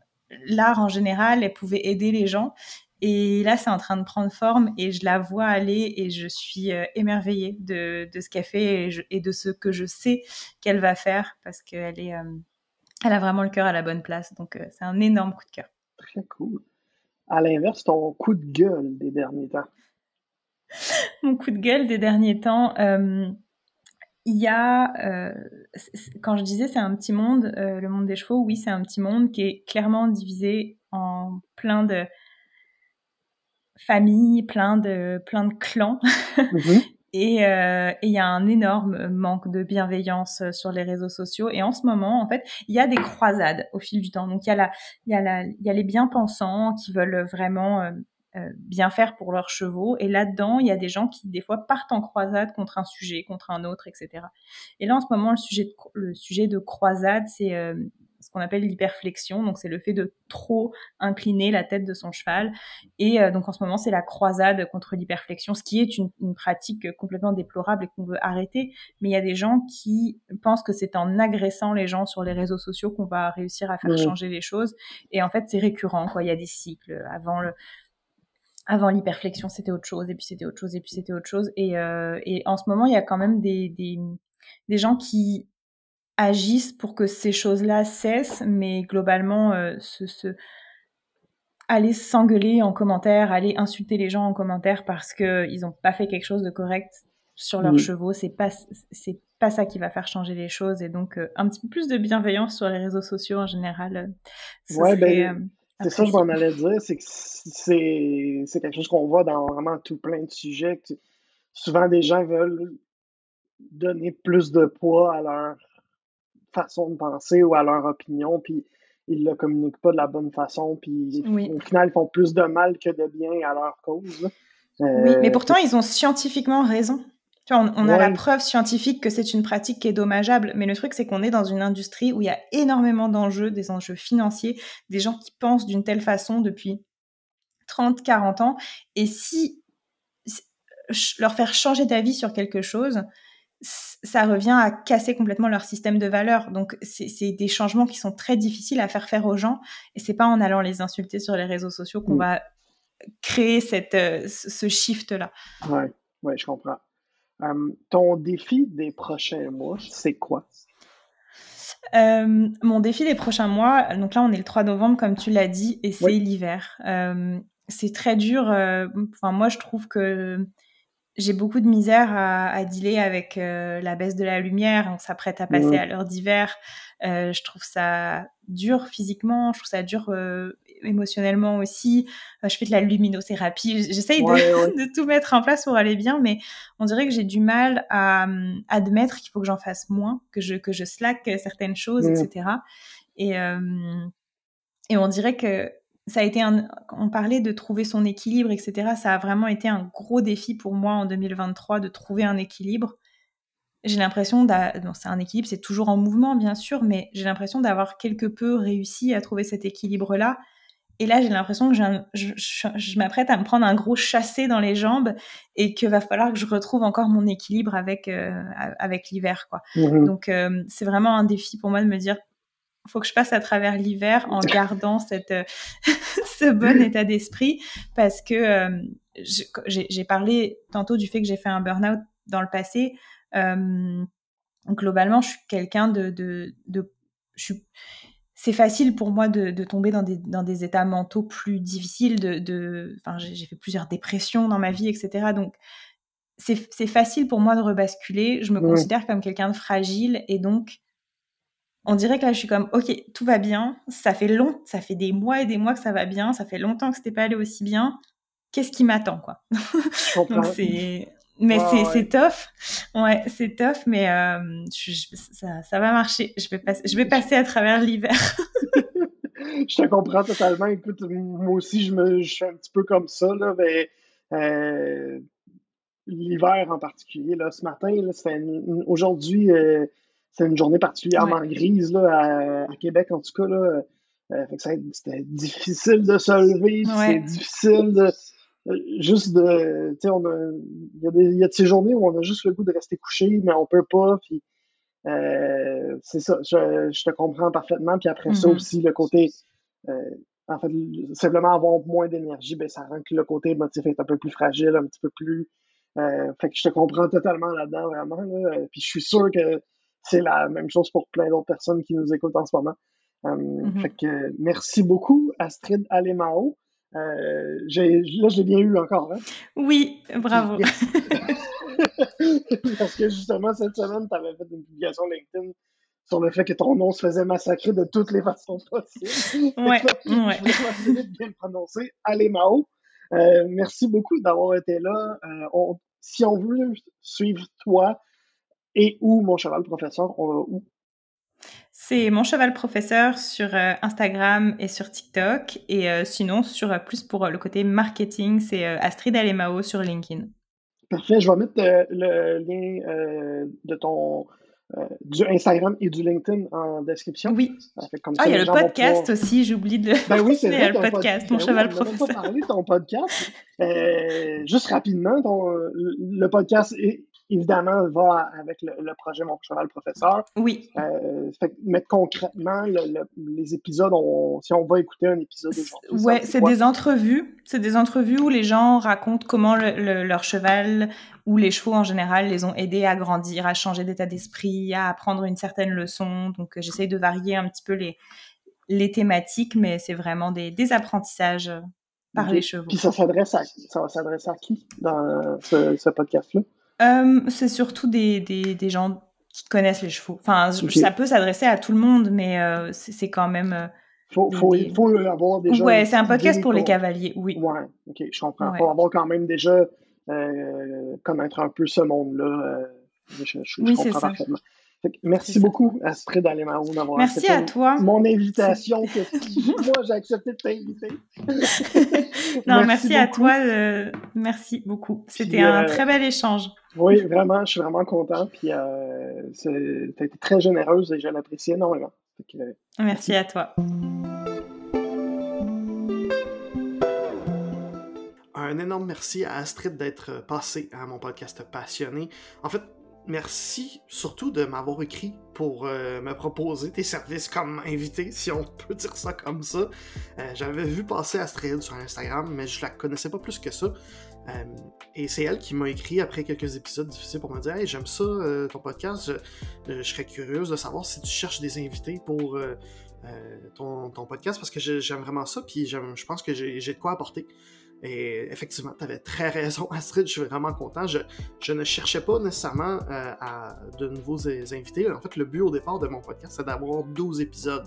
[SPEAKER 2] l'art en général, elle pouvait aider les gens. Et là, c'est en train de prendre forme et je la vois aller et je suis euh, émerveillée de, de ce qu'elle fait et, de ce que je sais qu'elle va faire parce qu'elle est, euh, elle a vraiment le cœur à la bonne place. Donc, euh, c'est un énorme coup de cœur.
[SPEAKER 3] Très cool. À l'inverse, ton coup de gueule des derniers temps.
[SPEAKER 2] Mon coup de gueule des derniers temps, il y a, quand je disais c'est un petit monde, le monde des chevaux, oui, c'est un petit monde qui est clairement divisé en plein de famille, plein de, plein de clans. Mhm. Euh, et il y a un énorme manque de bienveillance euh, sur les réseaux sociaux. Et en ce moment, en fait, il y a des croisades au fil du temps. Donc, il y a, la, il y a, la, il y a les bien-pensants qui veulent vraiment euh, bien faire pour leurs chevaux. Et là-dedans, il y a des gens qui, des fois, partent en croisade contre un sujet, contre un autre, etc. Et là, en ce moment, le sujet de, le sujet de croisade, c'est ce qu'on appelle l'hyperflexion. Donc, c'est le fait de trop incliner la tête de son cheval. Et euh, donc, en ce moment, c'est la croisade contre l'hyperflexion, ce qui est une, pratique complètement déplorable et qu'on veut arrêter. Mais il y a des gens qui pensent que c'est en agressant les gens sur les réseaux sociaux qu'on va réussir à faire changer les choses. Et en fait, c'est récurrent, quoi. Il y a des cycles. Avant le, avant l'hyperflexion, c'était autre chose, et puis c'était autre chose, et puis c'était autre chose. Et, euh, et, en ce moment, il y a quand même des, des, des gens qui agissent pour que ces choses-là cessent, mais globalement, euh, ce, aller s'engueuler en commentaire, aller insulter les gens en commentaire parce qu'ils n'ont pas fait quelque chose de correct sur leurs chevaux, c'est pas c'est pas ça qui va faire changer les choses et donc euh, un petit peu plus de bienveillance sur les réseaux sociaux en général.
[SPEAKER 3] Euh, ouais, ben, c'est ça que je m'en allais dire, c'est que c'est quelque chose qu'on voit dans vraiment tout plein de sujets. souvent, des gens veulent donner plus de poids à leur façon de penser ou à leur opinion, puis ils le communiquent pas de la bonne façon, puis au final, ils font plus de mal que de bien à leur cause.
[SPEAKER 2] oui, mais euh, pourtant, ils ont scientifiquement raison. Tu vois, on, a la preuve scientifique que c'est une pratique qui est dommageable, mais le truc, c'est qu'on est dans une industrie où il y a énormément d'enjeux, des enjeux financiers, des gens qui pensent d'une telle façon depuis 30, 40 ans, et si leur faire changer d'avis sur quelque chose, ça revient à casser complètement leur système de valeurs. Donc, c'est des changements qui sont très difficiles à faire faire aux gens. Et c'est pas en allant les insulter sur les réseaux sociaux qu'on mm. va créer cette, euh, ce shift-là.
[SPEAKER 3] Oui, ouais, je comprends. Euh, ton défi des prochains mois, c'est quoi?
[SPEAKER 2] Euh, mon défi des prochains mois, donc là on est le 3 novembre comme tu l'as dit, et c'est l'hiver. c'est très dur. Enfin moi je trouve que j'ai beaucoup de misère à, dealer avec euh, la baisse de la lumière. On s'apprête à passer à l'heure d'hiver. Euh, je trouve ça dur physiquement, je trouve ça dur euh, émotionnellement aussi. je fais de la luminothérapie. J'essaye de, tout mettre en place pour aller bien, mais on dirait que j'ai du mal à admettre qu'il faut que j'en fasse moins, que je, que je slack certaines choses, etc. Et, et on dirait que ça a été un, on parlait de trouver son équilibre, etc. Ça a vraiment été un gros défi pour moi en 2023 de trouver un équilibre. J'ai l'impression, c'est un équilibre, c'est toujours en mouvement bien sûr, mais j'ai l'impression d'avoir quelque peu réussi à trouver cet équilibre-là. Et là, j'ai l'impression que je, m'apprête à me prendre un gros chassé dans les jambes et qu'il va falloir que je retrouve encore mon équilibre avec, euh, avec l'hiver. quoi. Mmh Donc, euh, c'est vraiment un défi pour moi de me dire faut que je passe à travers l'hiver en gardant cette, euh, ce bon état d'esprit parce que euh, j'ai parlé tantôt du fait que j'ai fait un burn-out dans le passé. Euh, globalement, je suis quelqu'un de, de, de c'est facile pour moi de, de, tomber dans des, dans des états mentaux plus difficiles. De, de enfin, j'ai fait plusieurs dépressions dans ma vie, etc. Donc, c'est facile pour moi de rebasculer. Je me considère comme quelqu'un de fragile et donc on dirait que là, je suis comme, ok, tout va bien. Ça fait long, ça fait des mois et des mois que ça va bien. Ça fait longtemps que c'était pas allé aussi bien. Qu'est-ce qui m'attend, quoi? Donc c'est, mais c'est c'est tough. Ouais, c'est tough, mais euh, ça, ça, va marcher. Je vais passer, je vais passer à travers l'hiver.
[SPEAKER 3] je te comprends totalement. Écoute, moi aussi, je me, je suis un petit peu comme ça là, mais euh, l'hiver en particulier là, ce matin, là, aujourd'hui. Euh, c'est une journée particulièrement grise là, à, Québec, en tout cas. Là. Euh, c'était difficile de se lever, c'est difficile de. Euh, juste de. Tu sais, il y, a des, y a de ces journées où on a juste le goût de rester couché, mais on peut pas. Puis, euh, c'est ça, je, je, te comprends parfaitement. Puis après ça mm-hmm. aussi, le côté. en fait, simplement avoir moins d'énergie, ben, ça rend que le côté émotif est un peu plus fragile, un petit peu plus. fait que je te comprends totalement là-dedans, vraiment. Là. Puis je suis sûr que c'est la même chose pour plein d'autres personnes qui nous écoutent en ce moment. Euh, mm-hmm. Fait que merci beaucoup, Astrid Alemao. Euh, là, je l'ai bien eu encore. Hein?
[SPEAKER 2] Oui, bravo.
[SPEAKER 3] Parce que justement, cette semaine, tu avais fait une publication LinkedIn sur le fait que ton nom se faisait massacrer de toutes les façons possibles.
[SPEAKER 2] Ouais, ouais.
[SPEAKER 3] Je voulais bien le prononcer. Alemao. Euh, merci beaucoup d'avoir été là. Euh, si on veut suivre toi, et où mon cheval professeur, on va où?
[SPEAKER 2] C'est mon cheval professeur sur euh, Instagram et sur TikTok. Et euh, sinon, sur euh, plus pour le côté marketing, c'est Astrid Alemao sur LinkedIn.
[SPEAKER 3] Parfait. Je vais mettre le lien de ton du Instagram et du LinkedIn en description.
[SPEAKER 2] Oui. ah, il y a le podcast aussi, j'oublie de
[SPEAKER 3] ben oui, c'est
[SPEAKER 2] le podcast, mon ben cheval professeur.
[SPEAKER 3] On va pas parler de ton podcast. juste rapidement, ton, le podcast est évidemment, va avec le, projet Mon cheval professeur.
[SPEAKER 2] Oui.
[SPEAKER 3] Euh, mais concrètement, les épisodes, si on va écouter un épisode aujourd'hui.
[SPEAKER 2] Ouais, c'est des entrevues. C'est des entrevues où les gens racontent comment leur cheval ou les chevaux en général les ont aidés à grandir, à changer d'état d'esprit, à apprendre une certaine leçon. Donc, euh, j'essaye de varier un petit peu les, les thématiques, mais c'est vraiment des, des apprentissages euh, par les chevaux.
[SPEAKER 3] Puis ça s'adresse à, ça à qui dans ce podcast-là?
[SPEAKER 2] Euh, c'est surtout des, des, des, gens qui connaissent les chevaux. Enfin, ça peut s'adresser à tout le monde, mais euh, c'est quand même. Euh,
[SPEAKER 3] faut, faut, faut avoir déjà.
[SPEAKER 2] Ouais, c'est un podcast pour les cavaliers, oui.
[SPEAKER 3] Ouais, ok, je comprends. Il faut avoir quand même déjà connaître un peu ce monde-là. je, je, oui, comprends parfaitement. Merci beaucoup, Astrid Alemao, d'avoir
[SPEAKER 2] Merci à toi.
[SPEAKER 3] Mon invitation, que moi, j'ai accepté de t'inviter.
[SPEAKER 2] non, merci, merci à toi. merci beaucoup. C'était un très bel échange.
[SPEAKER 3] Oui, vraiment, je suis vraiment content. Puis, euh, tu as été très généreuse et je l'apprécie énormément.
[SPEAKER 2] merci à toi.
[SPEAKER 1] Un énorme merci à Astrid d'être passée à mon podcast passionné. En fait, merci surtout de m'avoir écrit pour euh, me proposer tes services comme invité, si on peut dire ça comme ça. Euh, j'avais vu passer Astrid sur Instagram, mais je la connaissais pas plus que ça. Euh, et c'est elle qui m'a écrit après quelques épisodes difficiles pour me dire Hey, j'aime ça ton podcast, je, serais curieuse de savoir si tu cherches des invités pour euh, ton, podcast parce que j'aime vraiment ça, puis je pense que j'ai de quoi apporter. Et effectivement, tu avais très raison, Astrid, je suis vraiment content. Je, ne cherchais pas nécessairement euh, à de nouveaux invités. En fait, le but au départ de mon podcast, c'est d'avoir 12 épisodes.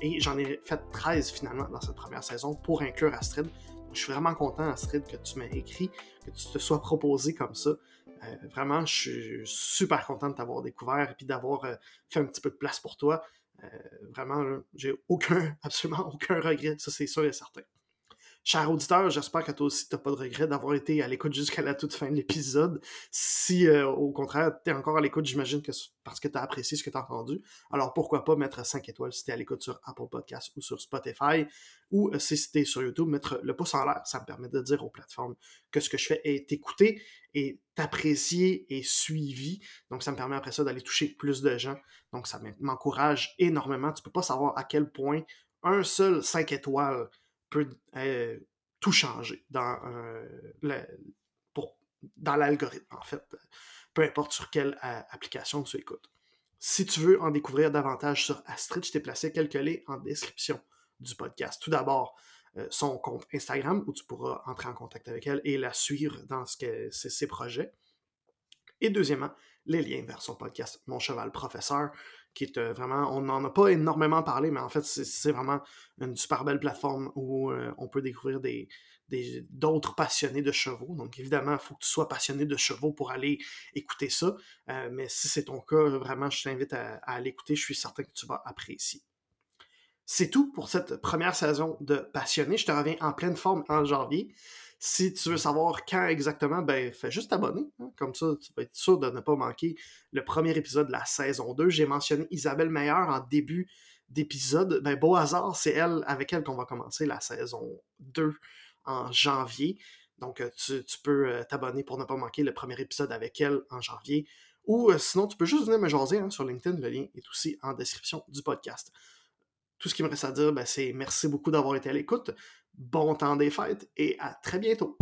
[SPEAKER 1] Et j'en ai fait 13 finalement dans cette première saison pour inclure Astrid. je suis vraiment content, Astrid, que tu m'aies écrit, que tu te sois proposé comme ça. Euh, vraiment, je suis super content de t'avoir découvert et puis d'avoir euh, fait un petit peu de place pour toi. vraiment, j'ai aucun, absolument aucun regret, ça c'est sûr et certain. Cher auditeur, j'espère que toi aussi, tu n'as pas de regret d'avoir été à l'écoute jusqu'à la toute fin de l'épisode. Si, euh, au contraire, tu es encore à l'écoute, j'imagine que parce que tu as apprécié ce que tu as entendu. Alors, pourquoi pas mettre 5 étoiles si tu es à l'écoute sur Apple Podcasts ou sur Spotify. Ou euh, si tu es sur YouTube, mettre le pouce en l'air. Ça me permet de dire aux plateformes que ce que je fais est écouté et apprécié et suivi. Donc, ça me permet après ça d'aller toucher plus de gens. Donc, ça m'encourage énormément. Tu peux pas savoir à quel point un seul 5 étoiles peut euh, tout changer dans, euh, dans l'algorithme, en fait. Peu importe sur quelle euh, application tu écoutes. Si tu veux en découvrir davantage sur Astrid, je t'ai placé quelques liens en description du podcast. Tout d'abord, son compte Instagram où tu pourras entrer en contact avec elle et la suivre dans ce que c'est ses projets. Et deuxièmement, les liens vers son podcast Mon Cheval Professeur, qui est euh, vraiment, on n'en a pas énormément parlé, mais en fait, c'est vraiment une super belle plateforme où euh, on peut découvrir d'autres passionnés de chevaux. Donc, évidemment, il faut que tu sois passionné de chevaux pour aller écouter ça. Euh, mais si c'est ton cas, vraiment, je t'invite à, à l'écouter. Je suis certain que tu vas apprécier. C'est tout pour cette première saison de Passionné. Je te reviens en pleine forme en janvier. Si tu veux savoir quand exactement, ben fais juste t'abonner. Hein. Comme ça, tu vas être sûr de ne pas manquer le premier épisode de la saison 2. J'ai mentionné Isabelle Meyer en début d'épisode. Ben, beau hasard, c'est elle avec elle qu'on va commencer la saison 2 en janvier. Donc, euh, tu, peux euh, t'abonner pour ne pas manquer le premier épisode avec elle en janvier. Ou euh, sinon, tu peux juste venir me jaser hein, sur LinkedIn. Le lien est aussi en description du podcast. Tout ce qui me reste à dire, ben, c'est merci beaucoup d'avoir été à l'écoute bon temps des fêtes et à très bientôt.